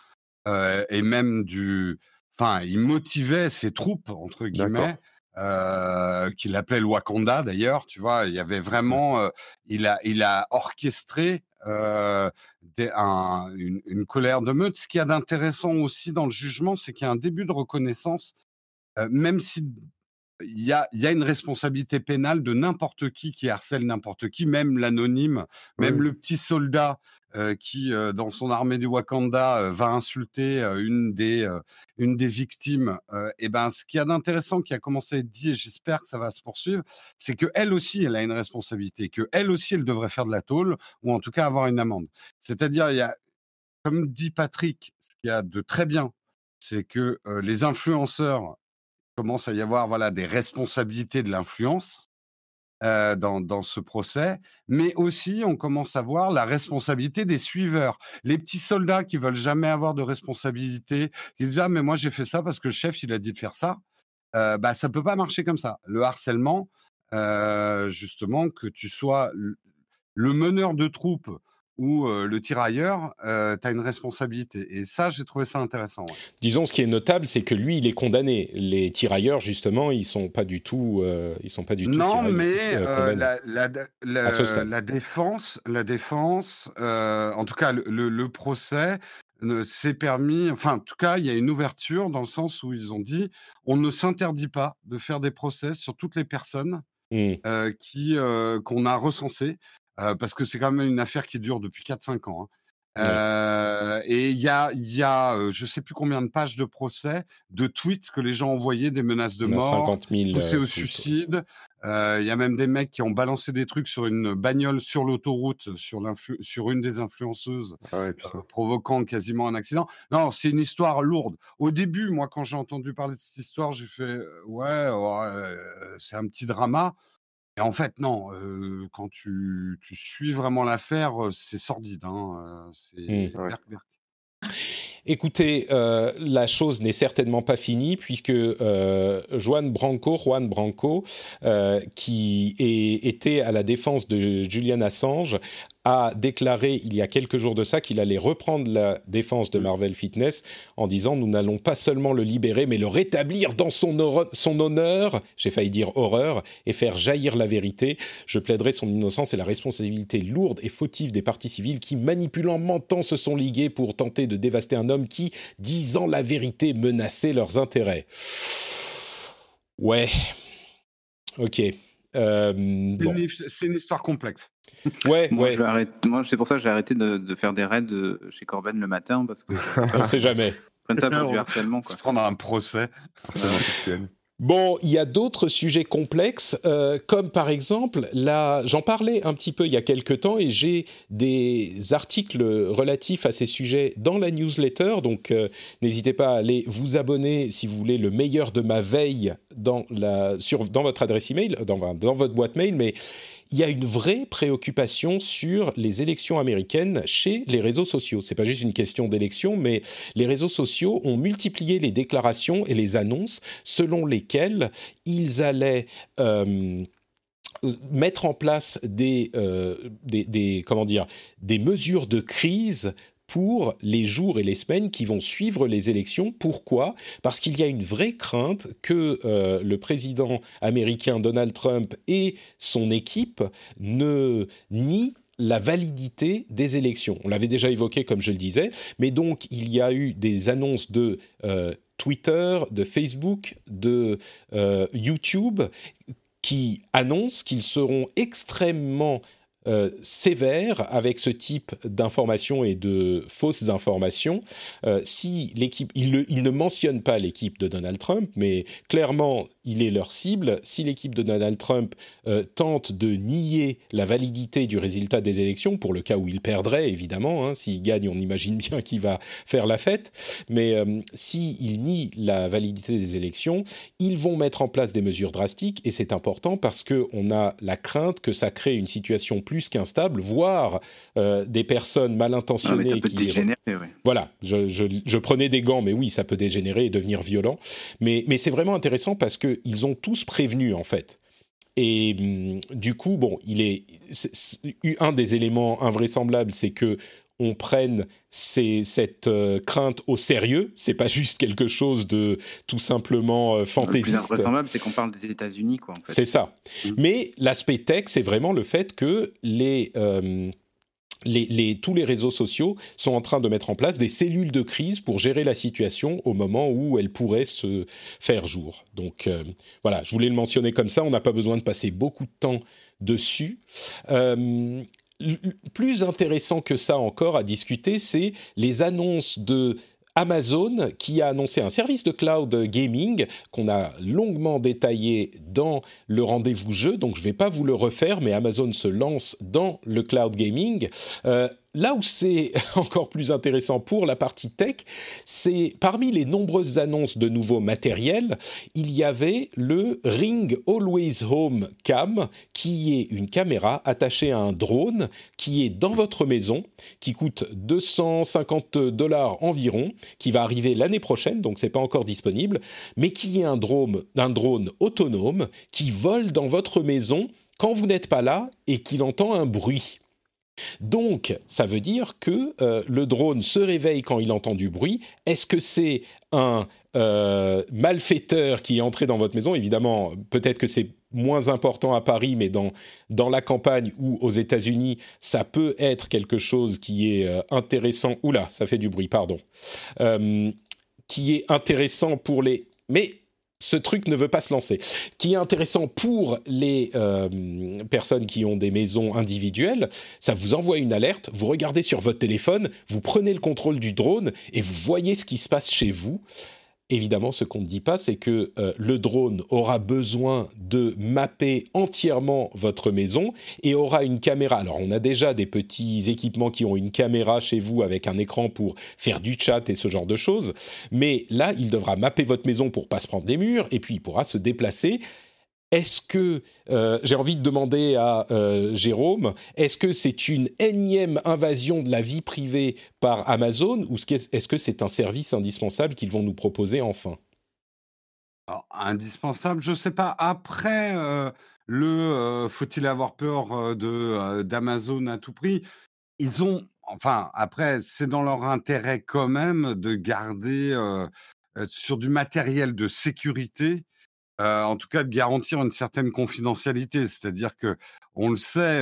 et même du. Enfin, il motivait ses troupes entre guillemets euh, qu'il appelait le Wakanda d'ailleurs, tu vois, il y avait vraiment, euh, il a, il a orchestré euh, une, une, colère de meute. Ce qu'il y a d'intéressant aussi dans le jugement, c'est qu'il y a un début de reconnaissance, même si il y a, y a, une responsabilité pénale de n'importe qui qui harcèle n'importe qui, même l'anonyme, même le petit soldat euh, qui, euh, dans son armée du Wakanda, euh, va insulter une des une des victimes. et ben, ce qu'il y a d'intéressant qui a commencé à être dit, et j'espère que ça va se poursuivre, c'est que elle aussi, elle a une responsabilité, que elle aussi, elle devrait faire de la tôle ou en tout cas avoir une amende. C'est-à-dire, il y a, comme dit Patrick, ce qu'il y a de très bien, c'est que les influenceurs commence à y avoir voilà des responsabilités de l'influence. euh, dans, dans ce procès, mais aussi on commence à voir la responsabilité des suiveurs. Les petits soldats qui veulent jamais avoir de responsabilité, qui disent ah mais moi j'ai fait ça parce que le chef il a dit de faire ça. Euh, bah ça peut pas marcher comme ça. Le harcèlement, euh, justement, que tu sois le meneur de troupes ou le tirailleur, tu as une responsabilité. Et ça, j'ai trouvé ça intéressant.
Disons, ce qui est notable, c'est que lui, il est condamné. Les tirailleurs, justement, ils sont pas du tout, ils sont pas du tout.
Non, mais la, la, défense, la défense, en tout cas, le, le procès s'est permis. Enfin, en tout cas, il y a une ouverture dans le sens où ils ont dit, on ne s'interdit pas de faire des procès sur toutes les personnes. Mmh. qui qu'on a parce que c'est quand même une affaire qui dure depuis 4-5 ans. Hein. et il y a, y a je sais plus combien de pages de procès, de tweets que les gens envoyaient, des menaces de mort,
50 000,
poussés au suicide. Il y a même des mecs qui ont balancé des trucs sur une bagnole sur l'autoroute, sur, sur une des influenceuses, ah provoquant quasiment un accident. Non, c'est une histoire lourde. Au début, moi, quand j'ai entendu parler de cette histoire, j'ai fait ouais, ouais c'est un petit drama. Et en fait, non, quand tu, suis vraiment l'affaire, c'est sordide. Hein, c'est mmh.
Écoutez, la chose n'est certainement pas finie puisque Juan Branco, Juan Branco, qui était à la défense de Julian Assange, a déclaré il y a quelques jours de ça qu'il allait reprendre la défense de mm. Marvel Fitness en disant nous n'allons pas seulement le libérer mais le rétablir dans son, son honneur, j'ai failli dire horreur, et faire jaillir la vérité. Je plaiderai son innocence et la responsabilité lourde et fautive des partis civils qui, manipulant, mentant, se sont ligués pour tenter de dévaster un homme qui, disant la vérité, menaçait leurs intérêts. Ouais. Ok.
Euh, c'est une histoire complexe.
Ouais,
moi,
ouais.
Moi, c'est pour ça que j'ai arrêté de, faire des raids chez Corben le matin parce que.
On sait jamais.
Prennent ça pour du harcèlement.
Quoi. Se prendre un procès.
Bon, il y a d'autres sujets complexes, euh, comme par exemple, là, j'en parlais un petit peu il y a quelques temps et j'ai des articles relatifs à ces sujets dans la newsletter, donc euh, n'hésitez pas à aller vous abonner si vous voulez le meilleur de ma veille dans, la, sur, dans votre adresse email, dans, dans votre boîte mail, mais il y a une vraie préoccupation sur les élections américaines chez les réseaux sociaux. C'est pas juste une question d'élection, mais les réseaux sociaux ont multiplié les déclarations et les annonces selon lesquelles ils allaient euh, mettre en place des, euh, mesures de crise pour les jours et les semaines qui vont suivre les élections. Pourquoi? Parce qu'il y a une vraie crainte que euh, le président américain Donald Trump et son équipe ne nient la validité des élections. On l'avait déjà évoqué, comme je le disais, mais donc il y a eu des annonces de euh, Twitter, de Facebook, de euh, YouTube qui annoncent qu'ils seront extrêmement euh, sévère avec ce type d'informations et de fausses informations. Euh, si l'équipe, il, ne mentionne pas l'équipe de Donald Trump, mais clairement, il est leur cible. Si l'équipe de Donald Trump euh, tente de nier la validité du résultat des élections, pour le cas où il perdrait, évidemment, hein, s'il gagne, on imagine bien qu'il va faire la fête, mais s'il si nie la validité des élections, ils vont mettre en place des mesures drastiques, et c'est important parce qu'on a la crainte que ça crée une situation plus qu'instable, voire euh, des personnes mal intentionnées
ah, qui
voilà, je, prenais des gants, mais oui, ça peut dégénérer et devenir violent. Mais, mais c'est vraiment intéressant parce que ils ont tous prévenu en fait. Et hum, du coup, bon, il est, un des éléments invraisemblables, c'est que on prenne cette euh, crainte au sérieux. C'est pas juste quelque chose de tout simplement euh, fantaisiste. Le
plus vraisemblable, c'est qu'on parle des États-Unis, quoi. En fait.
C'est ça. Mm. Mais l'aspect tech, c'est vraiment le fait que les euh, les, tous les réseaux sociaux sont en train de mettre en place des cellules de crise pour gérer la situation au moment où elle pourrait se faire jour. Donc euh, voilà, je voulais le mentionner comme ça, on n'a pas besoin de passer beaucoup de temps dessus. Euh, plus intéressant que ça encore à discuter, c'est les annonces de Amazon qui a annoncé un service de cloud gaming qu'on a longuement détaillé dans le rendez-vous jeu, donc je ne vais pas vous le refaire, mais Amazon se lance dans le cloud gaming. Euh, là où c'est encore plus intéressant pour la partie tech, c'est parmi les nombreuses annonces de nouveaux matériels, il y avait le Ring Always Home Cam, qui est une caméra attachée à un drone qui est dans votre maison, qui coûte 250 dollars environ, qui va arriver l'année prochaine, donc c'est pas encore disponible, mais qui est un drone, un drone autonome qui vole dans votre maison quand vous n'êtes pas là et qu'il entend un bruit. Donc, ça veut dire que euh, le drone se réveille quand il entend du bruit. Est-ce que c'est un euh, malfaiteur qui est entré dans votre maison? Évidemment, peut-être que c'est moins important à Paris, mais dans, dans la campagne ou aux États-Unis, ça peut être quelque chose qui est euh, intéressant. Oula, ça fait du bruit, pardon. qui est intéressant pour les... Mais ce truc ne veut pas se lancer. Qui est intéressant pour les euh, personnes qui ont des maisons individuelles, ça vous envoie une alerte, vous regardez sur votre téléphone, vous prenez le contrôle du drone et vous voyez ce qui se passe chez vous. Évidemment, ce qu'on ne dit pas, c'est que euh, le drone aura besoin de mapper entièrement votre maison et aura une caméra. Alors, on a déjà des petits équipements qui ont une caméra chez vous avec un écran pour faire du chat et ce genre de choses. Mais là, il devra mapper votre maison pour pas se prendre des murs et puis il pourra se déplacer est-ce que, euh, j'ai envie de demander à euh, Jérôme, est-ce que c'est une énième invasion de la vie privée par Amazon ou est-ce que c'est un service indispensable qu'ils vont nous proposer enfin?
Indispensable, je ne sais pas. Après, euh, le faut-il avoir peur de d'Amazon à tout prix? Ils ont, enfin, après, c'est dans leur intérêt quand même de garder sur du matériel de sécurité en tout cas de garantir une certaine confidentialité. C'est-à-dire que on le sait,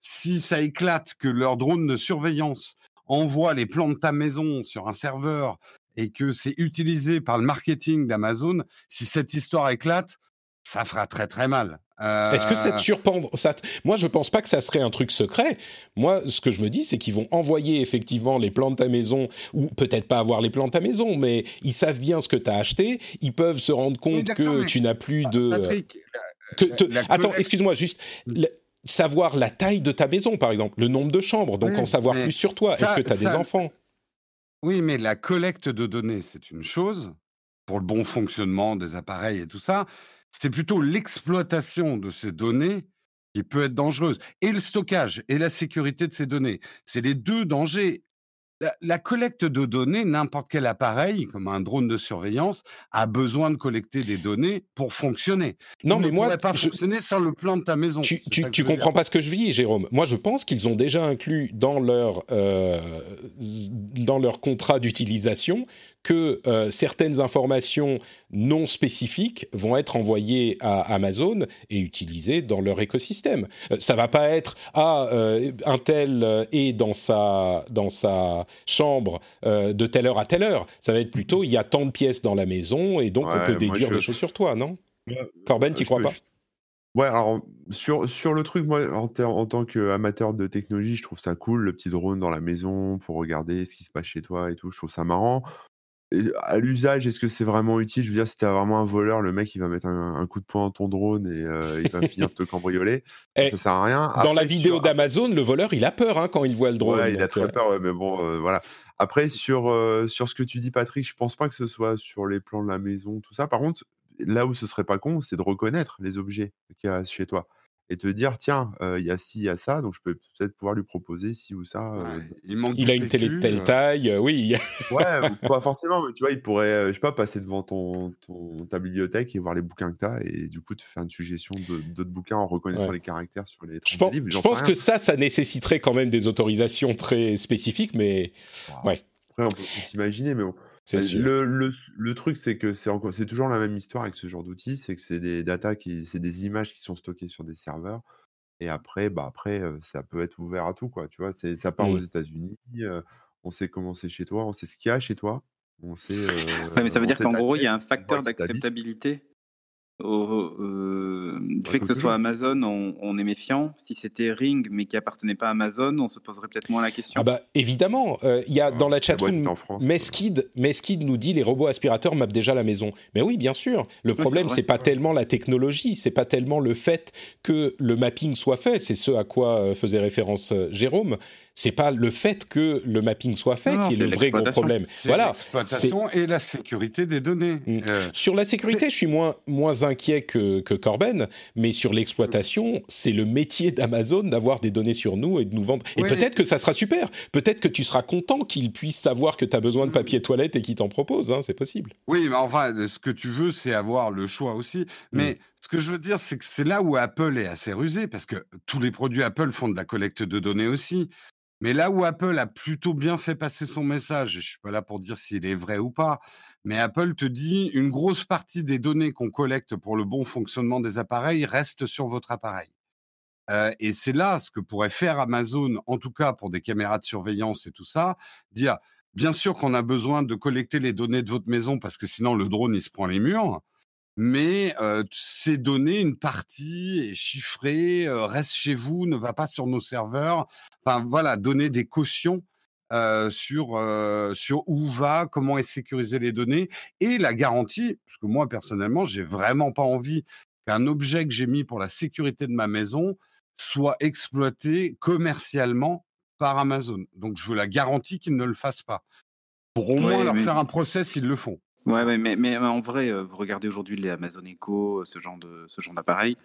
si ça éclate que leur drone de surveillance envoie les plans de ta maison sur un serveur et que c'est utilisé par le marketing d'Amazon, si cette histoire éclate, ça fera très très mal.
Est-ce que ça te surprend ça Moi, je pense pas que ça serait un truc secret. Moi, ce que je me dis, c'est qu'ils vont envoyer effectivement les plans de ta maison, ou peut-être pas avoir les plans de ta maison, mais ils savent bien ce que tu as acheté. Ils peuvent se rendre compte que tu n'as plus de.
Patrick,
Attends, excuse-moi, juste. savoir la taille de ta maison, par exemple, le nombre de chambres, donc en savoir plus sur toi. Est-ce que tu as des enfants?
Oui, mais la collecte de données, c'est une chose pour le bon fonctionnement des appareils et tout ça c'est plutôt l'exploitation de ces données qui peut être dangereuse. Et le stockage et la sécurité de ces données. C'est les deux dangers la, collecte de données, n'importe quel appareil, comme un drone de surveillance, a besoin de collecter des données pour fonctionner.
Non, mais moi,
pas fonctionner sans le plan de ta maison.
Tu, tu, comprends pas ce que je vis, Jérôme. Moi, je pense qu'ils ont déjà inclus dans leur euh, dans leur contrat d'utilisation que euh, certaines informations non spécifiques vont être envoyées à Amazon et utilisées dans leur écosystème. Euh, ça va pas être ah un tel est dans sa dans sa chambre euh, de telle heure à telle heure. Ça va être plutôt, il y a tant de pièces dans la maison et donc on peut déduire des choses sur toi, non? Corben, tu crois pas?
Ouais, alors sur, sur le truc, moi, en, en tant qu'amateur de technologie, je trouve ça cool, le petit drone dans la maison pour regarder ce qui se passe chez toi et tout, je trouve ça marrant. À l'usage, est-ce que c'est vraiment utile? Je veux dire, si t'as vraiment un voleur, le mec, il va mettre un, coup de poing dans ton drone et euh, il va finir de te cambrioler. Et ça sert à rien.
dans la vidéo d'Amazon, le voleur, il a peur hein, quand il voit le drone.
Ouais, il a très peur, mais bon, euh, voilà. Après, sur, sur ce que tu dis, Patrick, je pense pas que ce soit sur les plans de la maison, tout ça. Par contre, là où ce serait pas con, c'est de reconnaître les objets qu'il y a chez toi et te dire tiens, il y a ci, il y a ça, donc je peux peut-être pouvoir lui proposer ci ou ça.
il, a une télé de telle taille, oui.
ouais, pas forcément, mais tu vois, il pourrait, je sais pas, passer devant ton, ta bibliothèque et voir les bouquins que tu as et du coup te faire une suggestion d'autres bouquins en reconnaissant les caractères sur les
je pense,
livres.
Je pense que ça, ça nécessiterait quand même des autorisations très spécifiques, mais ouais.
Après, on peut s'imaginer, mais bon. Le, le, le, truc, c'est que c'est encore, c'est toujours la même histoire avec ce genre d'outils, c'est que c'est des data qui, c'est des images qui sont stockées sur des serveurs, et après, bah après, ça peut être ouvert à tout, quoi. Tu vois, c'est, ça part aux mmh. États-Unis, on sait comment c'est chez toi, on sait ce qu'il y a chez toi, on sait.
mais ça veut dire qu'en gros, il y a un facteur d'acceptabilité euh, du fait que ce soit Amazon, on, est méfiant. Si c'était Ring, mais qui appartenait pas à Amazon, on se poserait peut-être moins la question.
Ah bah évidemment, euh, il y a dans la chatroom, Meskid, Meskid nous dit les robots aspirateurs mappent déjà la maison. Mais oui, bien sûr. Le problème, c'est pas tellement la technologie, c'est pas tellement le fait que le mapping soit fait. C'est ce à quoi euh, faisait référence Jérôme c'est pas le fait que le mapping soit fait qui est, le vrai gros problème.
Voilà, l'exploitation et la sécurité des données.
Mm. Euh, sur la sécurité, je suis moins moins inquiet que, que Corben, mais sur l'exploitation, c'est le métier d'Amazon d'avoir des données sur nous et de nous vendre. Et peut-être que ça sera super. Peut-être que tu seras content qu'ils puissent savoir que tu as besoin de mm. papier toilette et qu'ils t'en proposent. Hein, c'est possible.
Oui, mais enfin, ce que tu veux, c'est avoir le choix aussi. Mais mm. ce que je veux dire, c'est que c'est là où Apple est assez rusé, parce que tous les produits Apple font de la collecte de données aussi. Mais là où Apple a plutôt bien fait passer son message, et je suis pas là pour dire s'il est vrai ou pas, mais Apple te dit une grosse partie des données qu'on collecte pour le bon fonctionnement des appareils reste sur votre appareil. Euh, et c'est là ce que pourrait faire Amazon, en tout cas pour des caméras de surveillance et tout ça, dire bien sûr qu'on a besoin de collecter les données de votre maison parce que sinon le drone il se prend les murs mais ces données, une partie est chiffrée, reste chez vous, ne va pas sur nos serveurs. Enfin voilà, donner des cautions sur sur où va, comment est sécurisé les données et la garantie, parce que moi personnellement, j'ai vraiment pas envie qu'un objet que j'ai mis pour la sécurité de ma maison soit exploité commercialement par Amazon. Donc je veux la garantie qu'ils ne le fassent pas. Pour au moins leur faire un procès s'ils le font.
Ouais, mais, mais, en vrai, vous regardez aujourd'hui les Amazon Echo, ce genre de ce genre d'appareil.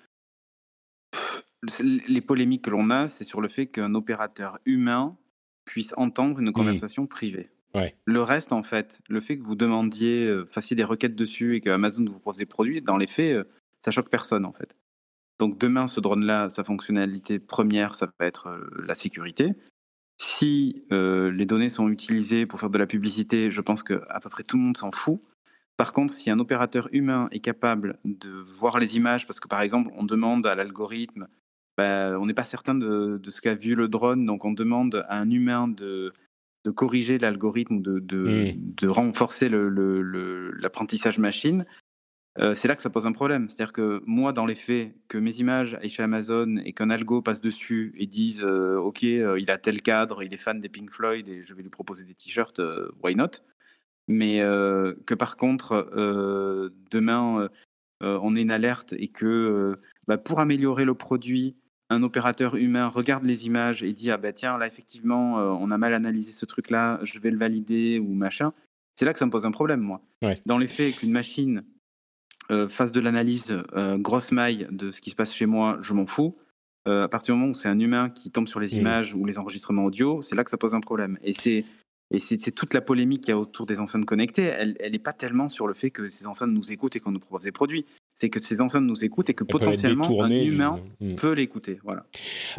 Les polémiques que l'on a, c'est sur le fait qu'un opérateur humain puisse entendre une mmh. conversation privée.
Ouais.
Le reste, en fait, le fait que vous demandiez, fassiez des requêtes dessus et que Amazon vous propose des produits, dans les faits, ça choque personne, en fait. Donc demain, ce drone-là, sa fonctionnalité première, ça va être la sécurité. Si les données sont utilisées pour faire de la publicité, je pense que à peu près tout le monde s'en fout. Par contre, si un opérateur humain est capable de voir les images, parce que par exemple, on demande à l'algorithme, bah, on n'est pas certain de, ce qu'a vu le drone, donc on demande à un humain de, corriger l'algorithme, de, de, renforcer l'apprentissage machine, euh, c'est là que ça pose un problème. C'est-à-dire que moi, dans les faits, que mes images aillent chez Amazon et qu'un algo passe dessus et dise euh, OK, euh, il a tel cadre, il est fan des Pink Floyd et je vais lui proposer des t-shirts, why not? Mais que par contre, demain, on ait une alerte et que bah, pour améliorer le produit, un opérateur humain regarde les images et dit ah bah tiens là effectivement on a mal analysé ce truc là, je vais le valider ou machin. C'est là que ça me pose un problème moi. Dans les faits qu'une machine fasse de l'analyse grosse maille de ce qui se passe chez moi, je m'en fous. à partir du moment où c'est un humain qui tombe sur les mmh. images ou les enregistrements audio, c'est là que ça pose un problème. Et c'est et c'est toute la polémique qu'il y a autour des enceintes connectées. Elle n'est pas tellement sur le fait que ces enceintes nous écoutent et qu'on nous propose des produits. C'est que ces enceintes nous écoutent et que potentiellement un humain hmm. peut l'écouter. Voilà.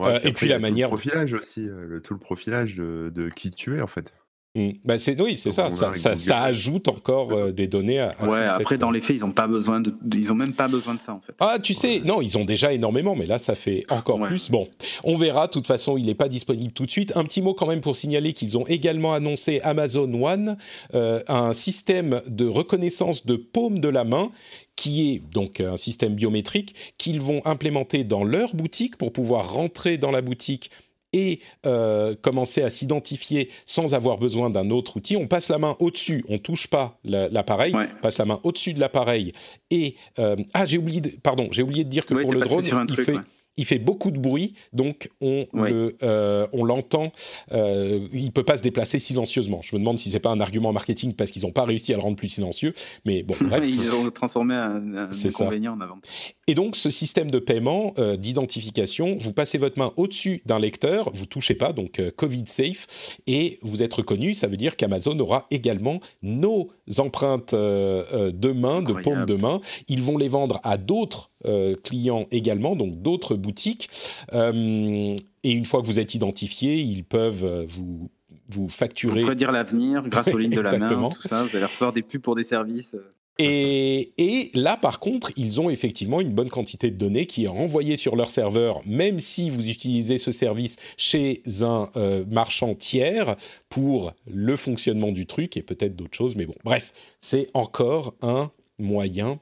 Euh, et puis la manière.
Le profilage aussi, euh, le, tout le profilage de, de qui tu es en fait.
Mmh. Bah c'est oui, c'est ça. Ça, ça, ajoute encore euh, des données. À,
ouais. Après, dans les faits, ils ont pas besoin de, ils ont même pas besoin de ça en fait.
Ah, tu sais, non, ils ont déjà énormément, mais là, ça fait encore plus. Bon, on verra. De toute façon, il n'est pas disponible tout de suite. Un petit mot quand même pour signaler qu'ils ont également annoncé Amazon One, euh, un système de reconnaissance de paume de la main qui est donc un système biométrique qu'ils vont implémenter dans leur boutique pour pouvoir rentrer dans la boutique et euh, commencer à s'identifier sans avoir besoin d'un autre outil. On passe la main au-dessus, on touche pas l'appareil, on passe la main au-dessus de l'appareil et euh, ah j'ai oublié, de, pardon, j'ai oublié de dire que pour le drone, il fait il fait beaucoup de bruit, donc on euh, on l'entend. Euh, il peut pas se déplacer silencieusement. Je me demande si c'est pas un argument marketing parce qu'ils n'ont pas réussi à le rendre plus silencieux. Mais bon, bref.
ils ont transformé un, un inconvénient en avantage.
Et donc ce système de paiement, euh, d'identification, vous passez votre main au-dessus d'un lecteur, vous touchez pas, donc euh, Covid safe, et vous êtes reconnu. Ça veut dire qu'Amazon aura également nos empreintes de main, de paume de main. Ils vont les vendre à d'autres euh, clients également, donc d'autres boutiques. Euh, et une fois que vous êtes identifié, ils peuvent euh, vous vous facturer.
Vous dire l'avenir grâce aux lignes de la main, tout ça. Vous allez recevoir des pubs pour des services.
Et, et, là, par contre, ils ont effectivement une bonne quantité de données qui est envoyée sur leur serveur, même si vous utilisez ce service chez un marchand tiers pour le fonctionnement du truc et peut-être d'autres choses. Mais bon, bref, c'est encore un moyen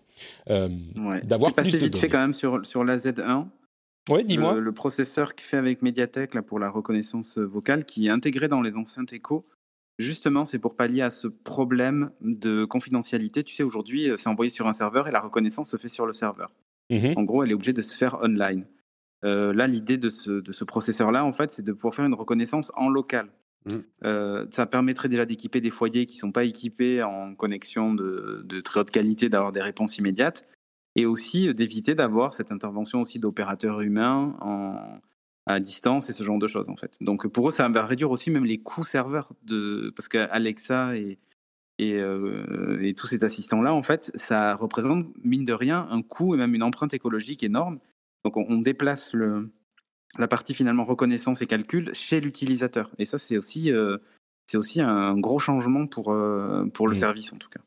Ouais.
d'avoir plus
passé
de
vite fait quand même sur, sur la Z1.
Oui, dis-moi.
Le, le processeur qui fait avec Mediatek là, pour la reconnaissance euh, vocale, qui est intégré dans les enceintes Echo, justement, c'est pour pallier à ce problème de confidentialité. Tu sais, aujourd'hui, euh, c'est envoyé sur un serveur et la reconnaissance se fait sur le serveur.
Mhm.
En gros, elle est obligée de se faire online. Euh, là, l'idée de ce, de ce processeur-là, en fait, c'est de pouvoir faire une reconnaissance en local.
Mm.
Euh, ça permettrait déjà d'équiper des foyers qui ne sont pas équipés en connexion de, de très haute qualité, d'avoir des réponses immédiates, et aussi d'éviter d'avoir cette intervention aussi d'opérateurs humains en, à distance et ce genre de choses, en fait. Donc pour eux, ça va réduire aussi même les coûts serveurs, de, parce qu'Alexa et, et, euh, et tous ces assistants-là, en fait, ça représente, mine de rien, un coût et même une empreinte écologique énorme. Donc on, on déplace le, la partie finalement reconnaissance et calcul chez l'utilisateur. Et ça, c'est aussi, euh, c'est aussi un gros changement pour, euh, pour le
Mm.
service, en tout cas.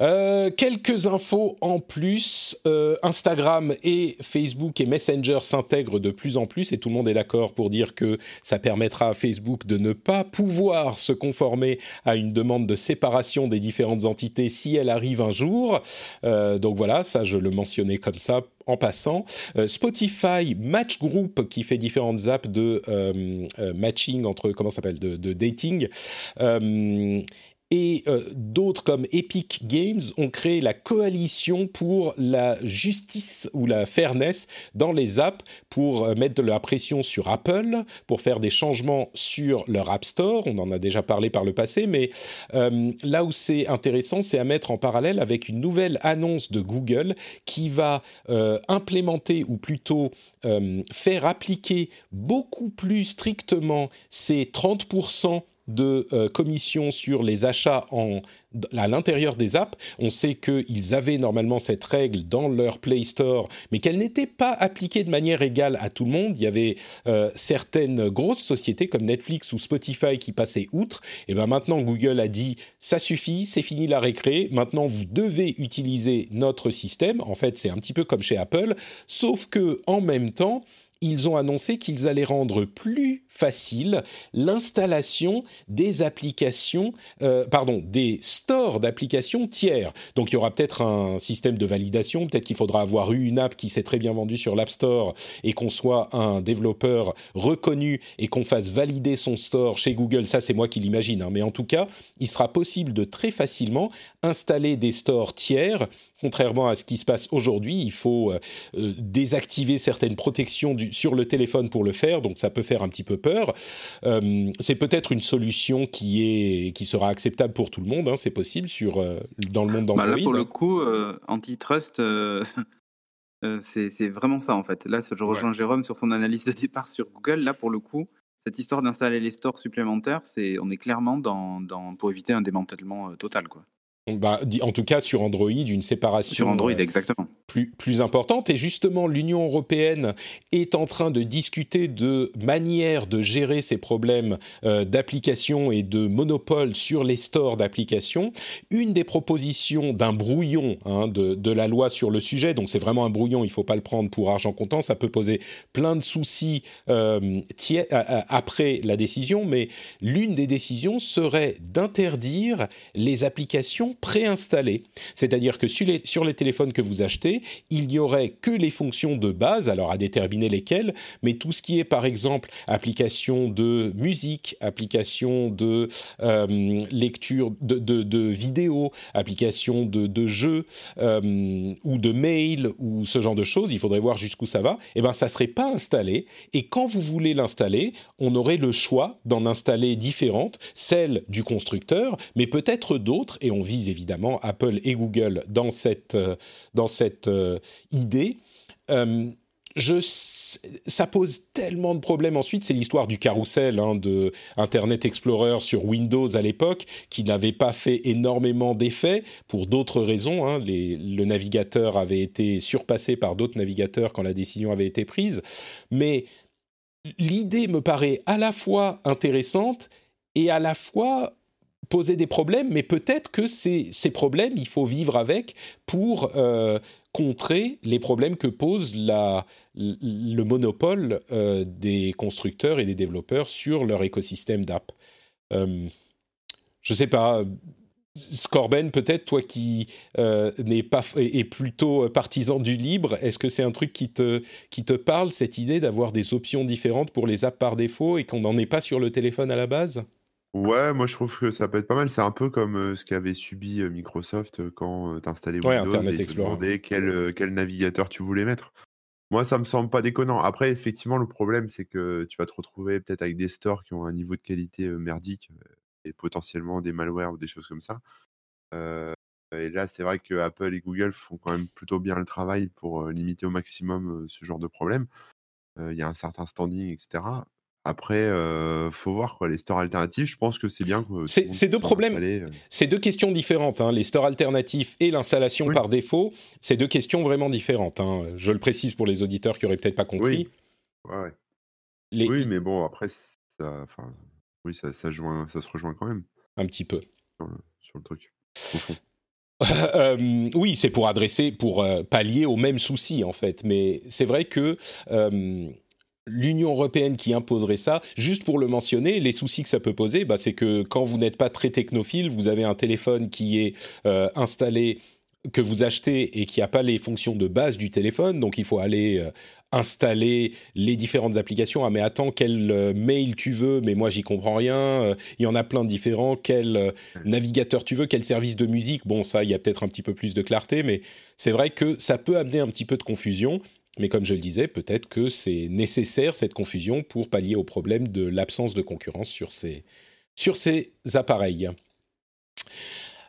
Euh, quelques infos en plus. Euh, Instagram et Facebook et Messenger s'intègrent de plus en plus et tout le monde est d'accord pour dire que ça permettra à Facebook de ne pas pouvoir se conformer à une demande de séparation des différentes entités si elle arrive un jour. Euh, donc voilà, ça je le mentionnais comme ça en passant. Spotify Match Group qui fait différentes apps de matching entre comment s'appelle de dating. Et euh, d'autres comme Epic Games ont créé la coalition pour la justice ou la fairness dans les apps pour euh, mettre de la pression sur Apple, pour faire des changements sur leur App Store. On en a déjà parlé par le passé, mais euh, là où c'est intéressant, c'est à mettre en parallèle avec une nouvelle annonce de Google qui va implémenter ou plutôt faire appliquer beaucoup plus strictement ces 30% de euh, commission sur les achats à l'intérieur des apps. On sait qu'ils avaient normalement cette règle dans leur Play Store, mais qu'elle n'était pas appliquée de manière égale à tout le monde. Il y avait euh, certaines grosses sociétés comme Netflix ou Spotify qui passaient outre. Et ben maintenant, Google a dit ça suffit, c'est fini la récré. Maintenant, vous devez utiliser notre système. En fait, c'est un petit peu comme chez Apple, sauf que en même temps, ils ont annoncé qu'ils allaient rendre plus facile l'installation des applications, euh, pardon, des stores d'applications tiers. Donc il y aura peut-être un système de validation, peut-être qu'il faudra avoir eu une app qui s'est très bien vendue sur l'App Store et qu'on soit un développeur reconnu et qu'on fasse valider son store chez Google. Ça, c'est moi qui l'imagine, hein. mais en tout cas, il sera possible de très facilement installer des stores tiers. Contrairement à ce qui se passe aujourd'hui, il faut euh, euh, désactiver certaines protections du, sur le téléphone pour le faire, donc ça peut faire un petit peu peur. Euh, c'est peut-être une solution qui est qui sera acceptable pour tout le monde, hein, c'est possible sur euh, dans le monde
Bah,
d'Android.
là, pour le coup, antitrust, c'est vraiment ça, en fait. Là, je rejoins Jérôme sur son analyse de départ sur Google. Là, pour le coup, cette histoire d'installer les stores supplémentaires, c'est on est clairement dans, dans, pour éviter un démantèlement total. Quoi.
Bah, en tout cas sur Android, une séparation
Sur Android,
euh,
exactement.
plus, plus importante. Et justement, l'Union européenne est en train de discuter de manière de gérer ces problèmes euh, d'application et de monopole sur les stores d'applications. Une des propositions d'un brouillon hein, de, de la loi sur le sujet, donc c'est vraiment un brouillon, il ne faut pas le prendre pour argent comptant, ça peut poser plein de soucis euh, après la décision, mais l'une des décisions serait d'interdire les applications préinstallées. C'est-à-dire que sur les, téléphones que vous achetez, il n'y aurait que les fonctions de base, alors à déterminer lesquelles, mais tout ce qui est par exemple application de musique, application de euh, lecture de, de, de application de, de jeux euh, ou de mail ou ce genre de choses, il faudrait voir jusqu'où ça va, et ben ça serait pas installé et quand vous voulez l'installer, on aurait le choix d'en installer différentes, celles du constructeur, mais peut-être d'autres et on vise évidemment Apple et Google dans cette euh, dans cette euh, idée. Euh, je, ça pose tellement de problèmes ensuite, c'est l'histoire du carrousel hein, de Internet Explorer sur Windows à l'époque, qui n'avait pas fait énormément d'effets pour d'autres raisons. Hein. Le navigateur avait été surpassé par d'autres navigateurs quand la décision avait été prise. Mais l'idée me paraît à la fois intéressante et à la fois poser des problèmes, mais peut-être que ces, problèmes, il faut vivre avec pour euh, contrer les problèmes que pose le monopole euh, des constructeurs et des développeurs sur leur écosystème d'app. Euh, je ne sais pas, Scorben, peut-être toi qui n'est pas est plutôt partisan du libre, est-ce que c'est un truc qui te qui te parle cette idée d'avoir des options différentes pour les apps par défaut et qu'on n'en est pas sur le téléphone à la base?
Ouais, moi je trouve que ça peut être pas mal. C'est un peu comme euh, ce qu'avait subi euh, Microsoft quand tu installais
Ouais,
Windows
Internet
et
Explorer.
demandait quel, quel navigateur tu voulais mettre. Moi, ça me semble pas déconnant. Après, effectivement, le problème, c'est que tu vas te retrouver peut-être avec des stores qui ont un niveau de qualité merdique et potentiellement des malwares ou des choses comme ça. et là, c'est vrai que Apple et Google font quand même plutôt bien le travail pour limiter au maximum ce genre de problème. Il y a un certain standing, etc. Après, il faut voir quoi. Les stores alternatifs, je pense que c'est bien que
C'est deux problèmes, c'est deux questions différentes. Hein. Les stores alternatifs et l'installation par défaut, c'est deux questions vraiment différentes. Hein. Je le précise pour les auditeurs qui auraient peut-être pas compris.
Oui, ouais, oui mais bon, après, ça, oui, ça, ça, joint, ça se rejoint quand même.
Un petit peu.
Sur le, truc, au fond.
Euh, oui, c'est pour adresser, pour euh, pallier au même souci en fait. Mais c'est vrai que euh, l'Union européenne qui imposerait ça, juste pour le mentionner, les soucis que ça peut poser, bah, c'est que quand vous n'êtes pas très technophile, vous avez un téléphone qui est installé que vous achetez et qui n'a pas les fonctions de base du téléphone, donc il faut aller installer les différentes applications. Ah mais attends, quel euh, mail tu veux? Mais moi j'y comprends rien. Euh, il y en a plein de différents. Quel euh, navigateur tu veux? Quel service de musique? Bon ça, il y a peut-être un petit peu plus de clarté, mais c'est vrai que ça peut amener un petit peu de confusion. Mais comme je le disais, peut-être que c'est nécessaire cette confusion pour pallier au problème de l'absence de concurrence sur ces, sur ces appareils.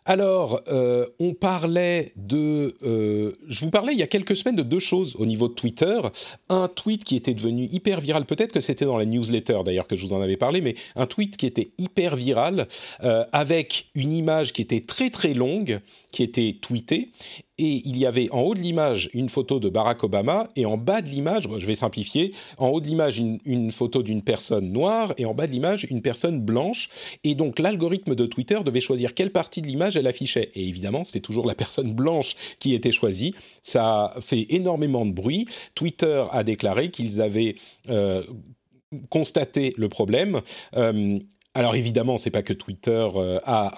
Alors, euh, on parlait de... Euh, je vous parlais il y a quelques semaines de deux choses au niveau de Twitter. Un tweet qui était devenu hyper viral, peut-être que c'était dans la newsletter d'ailleurs que je vous en avais parlé, mais un tweet qui était hyper viral euh, avec une image qui était très très longue, qui était tweetée, et il y avait en haut de l'image une photo de Barack Obama et en bas de l'image, je vais simplifier, en haut de l'image une, photo d'une personne noire et en bas de l'image une personne blanche. Et donc l'algorithme de Twitter devait choisir quelle partie de l'image elle affichait. Et évidemment, c'était toujours la personne blanche qui était choisie. Ça a fait énormément de bruit. Twitter a déclaré qu'ils avaient euh, constaté le problème. Euh, alors évidemment, c'est pas que Twitter euh, a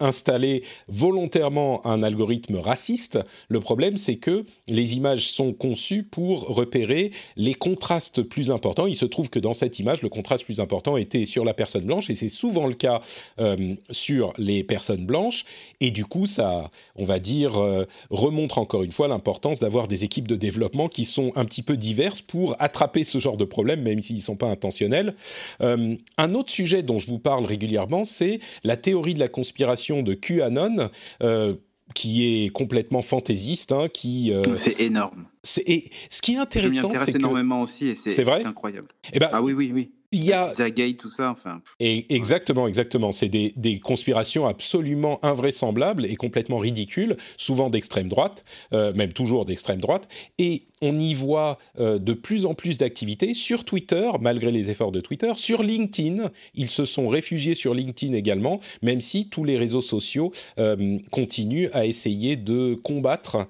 installé volontairement un algorithme raciste. Le problème, c'est que les images sont conçues pour repérer les contrastes plus importants. Il se trouve que dans cette image, le contraste plus important était sur la personne blanche, et c'est souvent le cas euh, sur les personnes blanches. Et du coup, ça, on va dire, euh, remontre encore une fois l'importance d'avoir des équipes de développement qui sont un petit peu diverses pour attraper ce genre de problème, même s'ils ne sont pas intentionnels. un autre sujet dont je vous parle régulièrement, c'est la théorie de la conspiration de QAnon. Euh, qui est complètement fantaisiste, hein, qui
euh, c'est énorme.
Et ce qui est intéressant, c'est
que énormément aussi, et c'est incroyable.
Et eh ben,
ah oui, oui, oui
il y a
tout ça, enfin.
Et exactement, exactement. C'est des, des, conspirations absolument invraisemblables et complètement ridicules, souvent d'extrême droite, euh, même toujours d'extrême droite. Et on y voit euh, de plus en plus d'activités sur Twitter, malgré les efforts de Twitter, sur LinkedIn. Ils se sont réfugiés sur LinkedIn également, même si tous les réseaux sociaux euh, continuent à essayer de combattre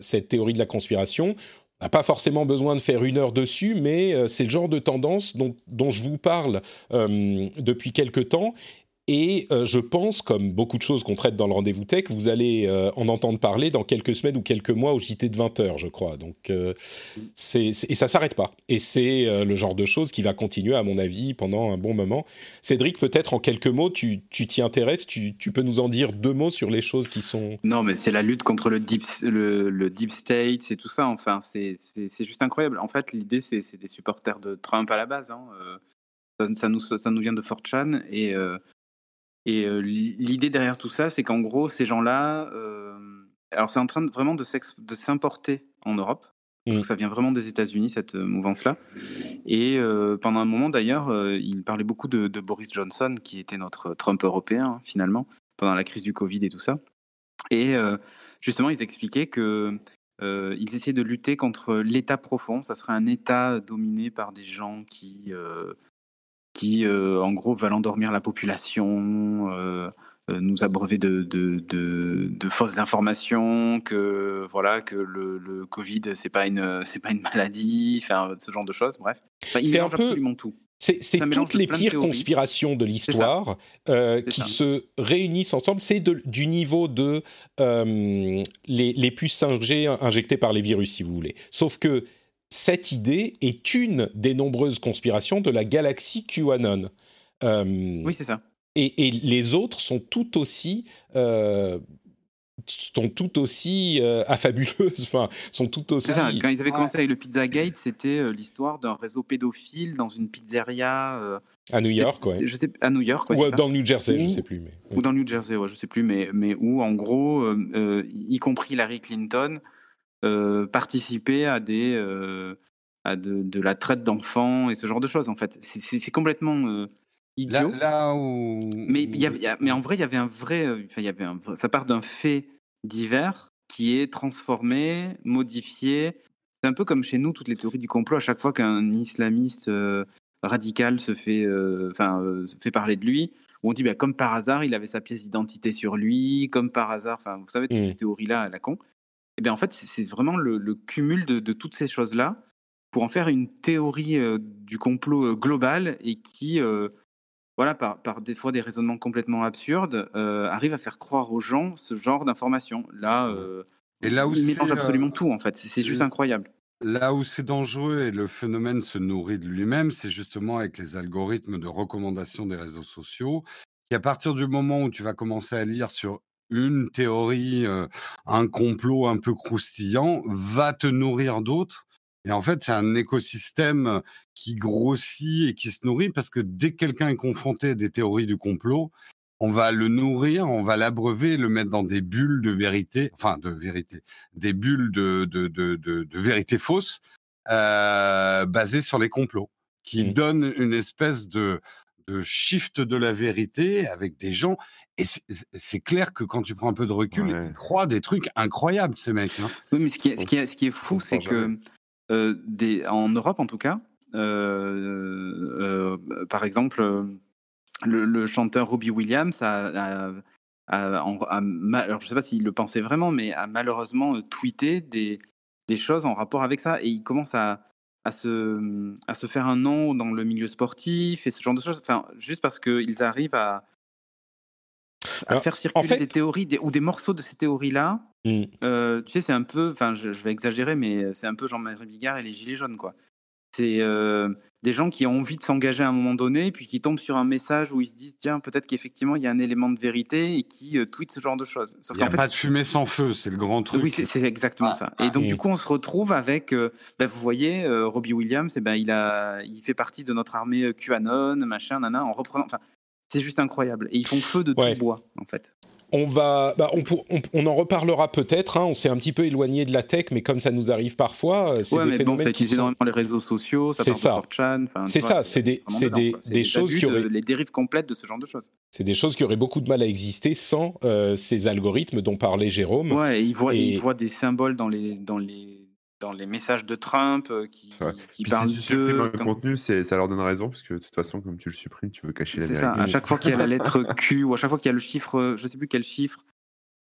cette théorie de la conspiration pas forcément besoin de faire une heure dessus, mais euh, c'est le genre de tendance dont, dont je vous parle euh, depuis quelque temps et euh, je pense, comme beaucoup de choses qu'on traite dans le rendez-vous tech, vous allez euh, en entendre parler dans quelques semaines ou quelques mois au JT de 20h, je crois. Donc, euh, et ça s'arrête pas. Et c'est le genre de choses qui va continuer, à mon avis, pendant un bon moment. Cédric, peut-être en quelques mots, tu, t'y intéresses, tu, peux nous en dire deux mots sur les choses qui sont...
Non, mais c'est la lutte contre le deep, le, deep state, c'est tout ça. Enfin, c'est, juste incroyable. En fait, l'idée, c'est, des supporters de Trump à la base. Hein. Ça, nous, vient de 4chan et et l'idée derrière tout ça, c'est qu'en gros, ces gens-là, alors c'est en train de, vraiment de s'importer en Europe, parce que mmh. ça vient vraiment des États-Unis, cette mouvance-là. Et pendant un moment, d'ailleurs, il parlait beaucoup de, Boris Johnson, qui était notre Trump européen, hein, finalement, pendant la crise du Covid et tout ça. Et justement, ils expliquaient que ils essaient de lutter contre l'État profond. Ça serait un État dominé par des gens qui qui, euh, en gros, va endormir la population, euh, euh, nous abreuver de, de, de, fausses informations, que voilà, que le, le Covid c'est pas une c'est pas une maladie, enfin ce genre de choses. Bref,
c'est un peu
tout.
C'est toutes les pires
théories.
conspirations de l'histoire euh, qui
ça.
se réunissent ensemble. C'est du niveau de euh, les, les puces 5G injectées par les virus, si vous voulez. Sauf que cette idée est une des nombreuses conspirations de la galaxie QAnon. Euh,
Oui, c'est ça.
et, et les autres sont tout aussi euh, sont tout aussi euh, affabuleuses, enfin sont tout aussi.
Ça. Quand ils avaient
Ouais.
commencé avec le Pizzagate, c'était euh, l'histoire d'un réseau pédophile dans une pizzeria. euh,
à New York,
c'était-
ouais.
Je sais, à New York, ouais,
ou dans le New Jersey, je
Ou-
sais plus, mais.
ou dans le New Jersey, ouais, je sais plus, mais, mais où en gros, euh, euh, y compris Larry Clinton, euh, participait à des à à de, de la traite d'enfants et ce genre de choses. En fait, c'est- complètement euh,
Là,
idiot.
là où.
Mais, il y y a- mais en vrai, il y avait un vrai. euh, Enfin, il y avait un ça part d'un fait divers qui est transformé, modifié. C'est un peu comme chez nous, toutes les théories du complot. À chaque fois qu'un islamiste euh, radical se fait, euh, enfin, euh, fait parler de lui, où on dit, bah, comme par hasard, il avait sa pièce d'identité sur lui, comme par hasard. Enfin, vous savez, toutes
Mm.
ces théories-là à la con. Et bien, en fait, c'est- vraiment le, le cumul de, de toutes ces choses-là pour en faire une théorie euh, du complot euh, global et qui, euh, voilà, par, par des fois des raisonnements complètement absurdes, euh, arrive à faire croire aux gens ce genre d'informations. Là,
Et là où
il mélange absolument tout, en fait. C'est juste incroyable.
Là où c'est dangereux et le phénomène se nourrit de lui-même, c'est justement avec les algorithmes de recommandation des réseaux sociaux. Et à partir du moment où tu vas commencer à lire sur une théorie, euh, un complot un peu croustillant, va te nourrir d'autres. Et en fait, c'est un écosystème qui grossit et qui se nourrit parce que dès que quelqu'un est confronté à des théories du complot, on va le nourrir, on va l'abreuver, le mettre dans des bulles de vérité, enfin de vérité, des bulles de, de, de, de, de vérité fausse, euh, basées sur les complots, qui
Mm.
donnent une espèce de, de shift de la vérité avec des gens. Et c'est- clair que quand tu prends un peu de recul,
Ouais.
ils croient des trucs incroyables, ces mecs. hein.
Oui, mais ce qui est, ce qui est, ce qui est
on
fou, c'est que euh, des, en Europe, en tout cas, euh, euh, par exemple, le, le chanteur Robbie Williams a, a- a- en- a ma- alors je sais pas s'il le pensait vraiment, mais a malheureusement tweeté des, des choses en rapport avec ça, et il commence à, à se, à se faire un nom dans le milieu sportif et ce genre de choses, enfin, juste parce qu'ils arrivent à, à
Alors,
faire circuler
fait-
des théories des- ou des morceaux de ces théories-là
Mm.
euh, tu sais, c'est un peu, enfin, je, je vais exagérer, mais c'est un peu Jean-Marie Bigard et les Gilets jaunes, quoi. C'est euh, des gens qui ont envie de s'engager à un moment donné, puis qui tombent sur un message où ils se disent, tiens, peut-être qu'effectivement, il y a un élément de vérité et qui euh, tweetent ce genre de choses.
Il n'y a
fait,
pas de fumée sans feu, c'est le grand truc.
oui, c'est exactement
Ah,
ça.
ah.
Et donc,
Mm.
du coup, on se retrouve avec, euh, ben, vous voyez, euh, Robbie Williams, eh ben, il, a, il fait partie de notre armée euh, QAnon, machin, nana, en reprenant. Enfin, c'est juste incroyable. Et ils font feu de
Ouais.
tout bois, en fait.
On va, bah, on, pour- on- on en reparlera peut-être. hein, on s'est un petit peu éloigné de la tech, mais comme ça nous arrive parfois, euh, c'est
Ouais,
des
mais bon,
phénomènes
ça
qui
utilise
sont-
énormément les réseaux sociaux, ça
C'est ça.
de 4chan, enfin, tu
C'est ça, c'est des- c'est des- choses qui
de-
auraient-
les dérives complètes de ce genre de choses.
C'est des choses qui auraient beaucoup de mal à exister sans euh, ces algorithmes dont parlait Jérôme.
Ouais, et ils voient,
Et-
ils voient des symboles dans les, dans les, dans les messages de Trump euh, qui,
Ouais.
qui
Puis
parlent
si tu un
comme-
contenu, c'est- ça leur donne raison, parce que de toute façon, comme tu le supprimes, tu veux cacher la
C'est ça,
vérité.
à chaque fois qu'il y a la lettre Q ou à chaque fois qu'il y a le chiffre, euh, je sais plus quel chiffre,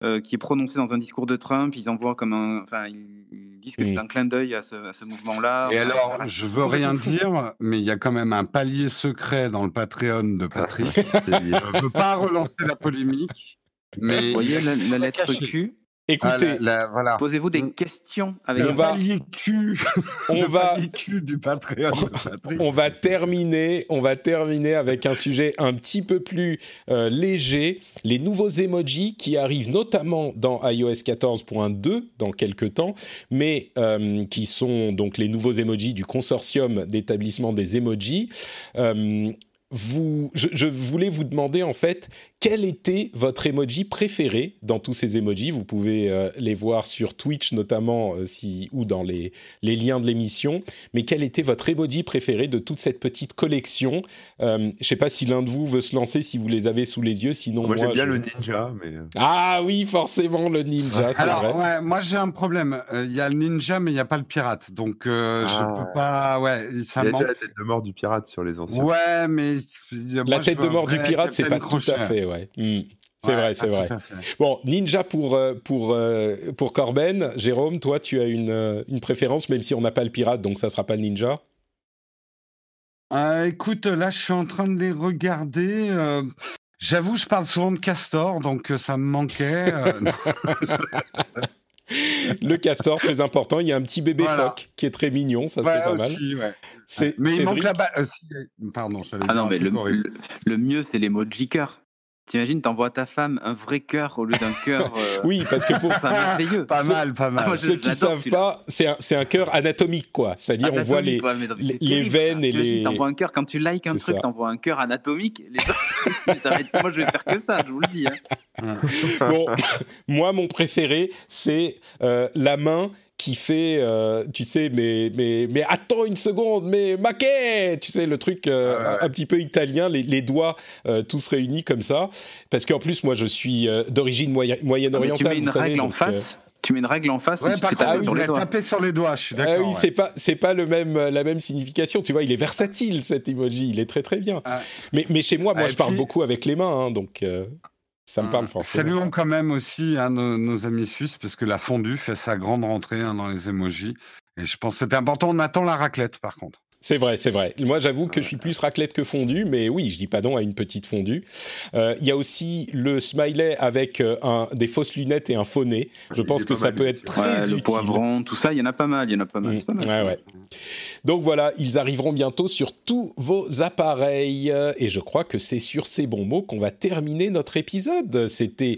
euh, qui est prononcé dans un discours de Trump, ils envoient comme un. Enfin, ils, disent que c'est un clin d'œil à ce, à ce mouvement-là.
Et alors,
voilà,
je veux rien dire, mais il y a quand même un palier secret dans le Patreon de Patrick.
C'est lié.
je veux pas relancer la polémique, mais
Vous voyez la, la lettre
caché. Ah,
Écoutez,
la- la- voilà.
Posez-vous des questions avec
Le
On va-
palier cul,
on
le
va,
cul du Patreon de Patrick.
on va terminer, on va terminer avec un sujet un petit peu plus euh, léger, les nouveaux emojis qui arrivent notamment dans iOS 14.2 dans quelques temps, mais euh, qui sont donc les nouveaux emojis du consortium d'établissement des emojis. Euh, vous, je, je voulais vous demander en fait quel était votre emoji préféré dans tous ces emojis? Vous pouvez euh, les voir sur Twitch notamment euh, si, ou dans les, les liens de l'émission. Mais quel était votre emoji préféré de toute cette petite collection? Euh, Je ne sais pas si l'un de vous veut se lancer, si vous les avez sous les yeux. Sinon,
Moi,
moi,
j'aime bien
je-
le ninja, mais.
Ah oui, forcément le ninja,
Alors,
vrai.
ouais, moi j'ai un problème. Euh, Il y a le ninja, mais il n'y a pas le pirate. Donc, euh,
Ah.
je peux pas. Ouais, ça
Il y a
manque.
déjà la tête de mort du pirate sur les anciens.
Ouais, mais.
La tête de mort du pirate, c'est pas tout à fait, ouais. Hmm. C'est
Ouais,
vrai, c'est vrai. Bon, Ninja pour, euh, pour, euh, pour Corben. Jérôme, toi, tu as une, euh, une préférence, même si on n'a pas le pirate, donc ça sera pas le Ninja
Euh, écoute, là, je suis en train de les regarder. euh, J'avoue, je parle souvent de Castor, donc ça me manquait.
Le castor, très important. Il y a un petit bébé
Voilà.
phoque qui est très mignon, ça
ouais,
c'est pas mal.
aussi, ouais.
C'est
Mais il manque balle. euh, si, euh, Pardon, j'allais
Ah non, mais le, le, le mieux, c'est l'emoji cœur. T'imagines, t'envoies à ta femme un vrai cœur au lieu d'un cœur. euh,
Oui, parce que pour
C'est merveilleux.
Pas
Ce-
mal, pas mal.
Ah, moi,
ceux qui savent pas, c'est un, c'est un cœur anatomique, quoi. C'est-à-dire, on voit les.
Ouais, non,
les-
c'est
les
terrible,
veines
ça.
et les-
T'envoies un cœur, quand tu likes un truc, t'envoies un cœur anatomique. Les gens, ça va être- Moi, je vais faire que ça, je vous le dis. hein.
Bon, moi, mon préféré, c'est euh, la main qui fait, euh, tu sais, mais, mais, mais attends une seconde, mais maquet Tu sais, le truc euh,
Ah ouais,
un petit peu italien, les, les doigts euh, tous réunis comme ça. Parce qu'en plus, moi, je suis euh, d'origine moyen-
Mais tu
moyenne-orientale.
mets une
vous savez,
règle en
donc,
face. Tu mets une règle en face
Ouais,
et tu
par
fais
contre, oui,
sur les doigts.
tapé sur les doigts, je suis
Ah
d'accord.
oui,
ouais.
c'est pas c'est pas le même la même signification. Tu vois, il est versatile cet emoji. Il est très très bien.
Ah.
Mais mais chez moi, moi,
Ah,
je parle beaucoup avec les mains, hein, donc euh, ça me parle forcément.
Saluons quand même aussi hein, nos, nos amis suisses, parce que la fondue fait sa grande rentrée hein, dans les emojis. Et je pense que c'était important. On attend la raclette, par contre.
C'est vrai, c'est vrai. Moi, j'avoue que je suis plus raclette que fondue, mais oui, je dis pas non à une petite fondue. Euh, Il y a aussi le smiley avec euh, un, des fausses lunettes et un faux nez. Je pense que ça
mal,
peut être très
Ouais, le
utile.
poivron, tout ça, il y en a pas mal. Il y en a pas mal.
Mm.
Pas mal.
Ouais, ouais. Donc voilà, ils arriveront bientôt sur tous vos appareils. Et je crois que c'est sur ces bons mots qu'on va terminer notre épisode. C'était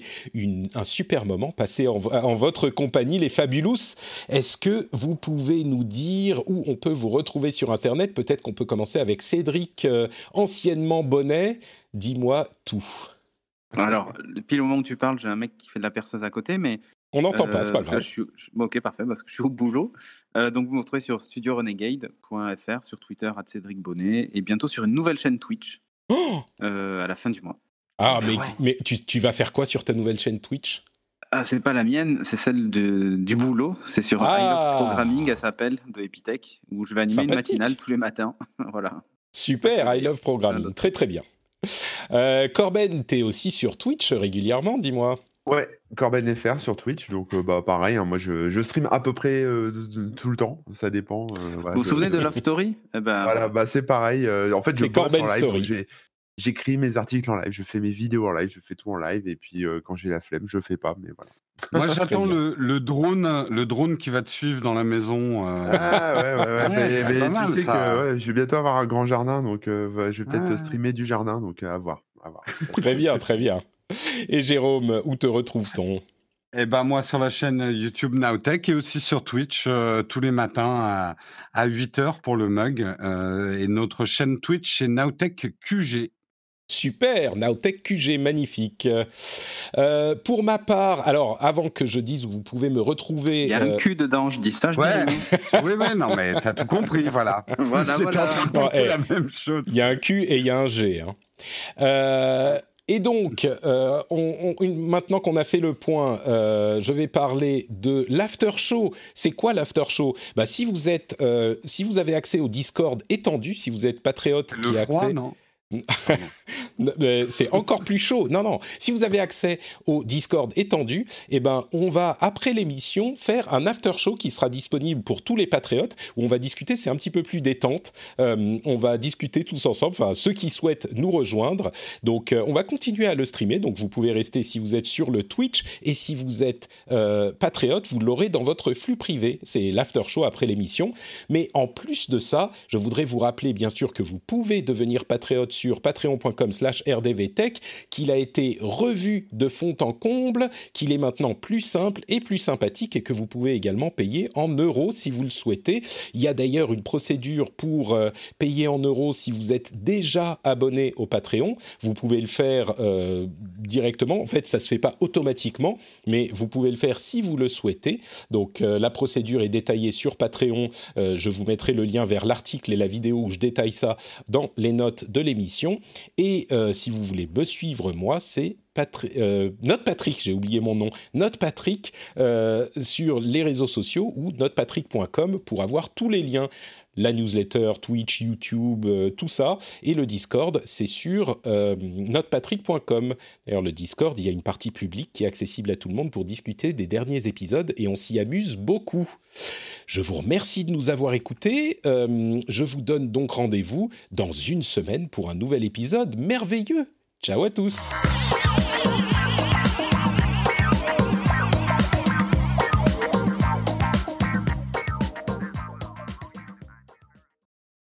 un super moment passé en, en votre compagnie, les Fabulous. Est-ce que vous pouvez nous dire où on peut vous retrouver sur Internet? Peut-être qu'on peut commencer avec Cédric, euh, anciennement Bonnet. Dis-moi tout.
Alors, pile au moment où tu parles, j'ai un mec qui fait de la perceuse à côté, mais
On n'entend pas, c'est pas
Euh, ça,
grave.
je suis- je- bon, ok, parfait, parce que je suis au boulot. Euh, donc, vous me retrouvez sur studiorenegade.fr, sur Twitter, à Cédric Bonnet, et bientôt sur une nouvelle chaîne Twitch
Oh
euh, à la fin du mois.
ah,
Mais
mais,
ouais.
mais tu, tu vas faire quoi sur ta nouvelle chaîne Twitch?
Ah, c'est pas la mienne, c'est celle de, du boulot. C'est sur
Ah.
I Love Programming, elle s'appelle, de Epitech, où je vais animer une matinale tous les matins. voilà.
Super, I love programming.
Voilà.
Très très bien. Euh, Corben, t'es aussi sur Twitch régulièrement, dis-moi.
Ouais, Corben FR sur Twitch, donc euh, bah pareil, hein, moi je, je stream à peu près euh, tout le temps, ça dépend. euh, voilà,
vous vous souvenez de Love Story? Eh ben,
Voilà, bah c'est pareil. euh, en fait, je
Corben
en live,
Story.
J'écris mes articles en live, je fais mes vidéos en live, je fais tout en live, et puis euh, quand j'ai la flemme, je fais pas, mais voilà.
Moi, j'attends le, le drone, le drone qui va te suivre dans la maison. euh.
Ah ouais, ouais, ouais.
Ouais,
mais tu
mal,
sais
ça.
que ouais, je vais bientôt avoir un grand jardin, donc euh, je vais peut-être
Ah.
streamer du jardin, donc à voir. À voir.
Très bien, très bien. Et Jérôme, où te retrouve-t-on?
Eh ben moi sur la chaîne YouTube Nowtech et aussi sur Twitch euh, tous les matins à, à 8h pour le mug. euh, et notre chaîne Twitch c'est Nowtech QG.
Super, Nowtech QG, magnifique. Euh, pour ma part, alors avant que je dise où vous pouvez me retrouver,
Il y a
euh,
un cul dedans, je dis ça, je dis
Ouais.
rien.
oui, oui, non, mais t'as tout compris, voilà.
Voilà,
J'étais
voilà.
en train de
Bon, eh.
la même chose.
il y a un Q et il y a un G. hein. Euh, et donc, euh, on- on- une- maintenant qu'on a fait le point, euh, je vais parler de l'after show. C'est quoi l'after show? Bah, si vous êtes, euh, si vous avez accès au Discord étendu, si vous êtes patriote
Le
qui a accès,
non?
Non, mais c'est encore plus chaud. Non, non. Si vous avez accès au Discord étendu, eh ben, on va, après l'émission, faire un after show qui sera disponible pour tous les patriotes, où on va discuter, c'est un petit peu plus détente. Euh, on va discuter tous ensemble, enfin, ceux qui souhaitent nous rejoindre. Donc, euh, on va continuer à le streamer. Donc, vous pouvez rester si vous êtes sur le Twitch. Et si vous êtes euh, patriote, vous l'aurez dans votre flux privé. C'est l'after show après l'émission. Mais en plus de ça, je voudrais vous rappeler, bien sûr, que vous pouvez devenir patriote sur patreon.com slash rdvtech, qu'il a été revu de fond en comble, qu'il est maintenant plus simple et plus sympathique et que vous pouvez également payer en euros si vous le souhaitez. Il y a d'ailleurs une procédure pour euh, payer en euros si vous êtes déjà abonné au Patreon. Vous pouvez le faire euh, directement. En fait, ça se fait pas automatiquement, mais vous pouvez le faire si vous le souhaitez. Donc euh, la procédure est détaillée sur Patreon. Je vous mettrai le lien vers l'article et la vidéo où je détaille ça dans les notes de l'émission. Et euh, si vous voulez me suivre, moi, c'est Patrick, Note Patrick, j'ai oublié mon nom, Note Patrick sur les réseaux sociaux ou notepatrick.com pour avoir tous les liens la newsletter, Twitch, YouTube, euh, tout ça. Et le Discord, c'est sur euh, notrepatrick.com. D'ailleurs, le Discord, il y a une partie publique qui est accessible à tout le monde pour discuter des derniers épisodes et on s'y amuse beaucoup. Je vous remercie de nous avoir écoutés. Euh, je vous donne donc rendez-vous dans une semaine pour un nouvel épisode merveilleux. Ciao à tous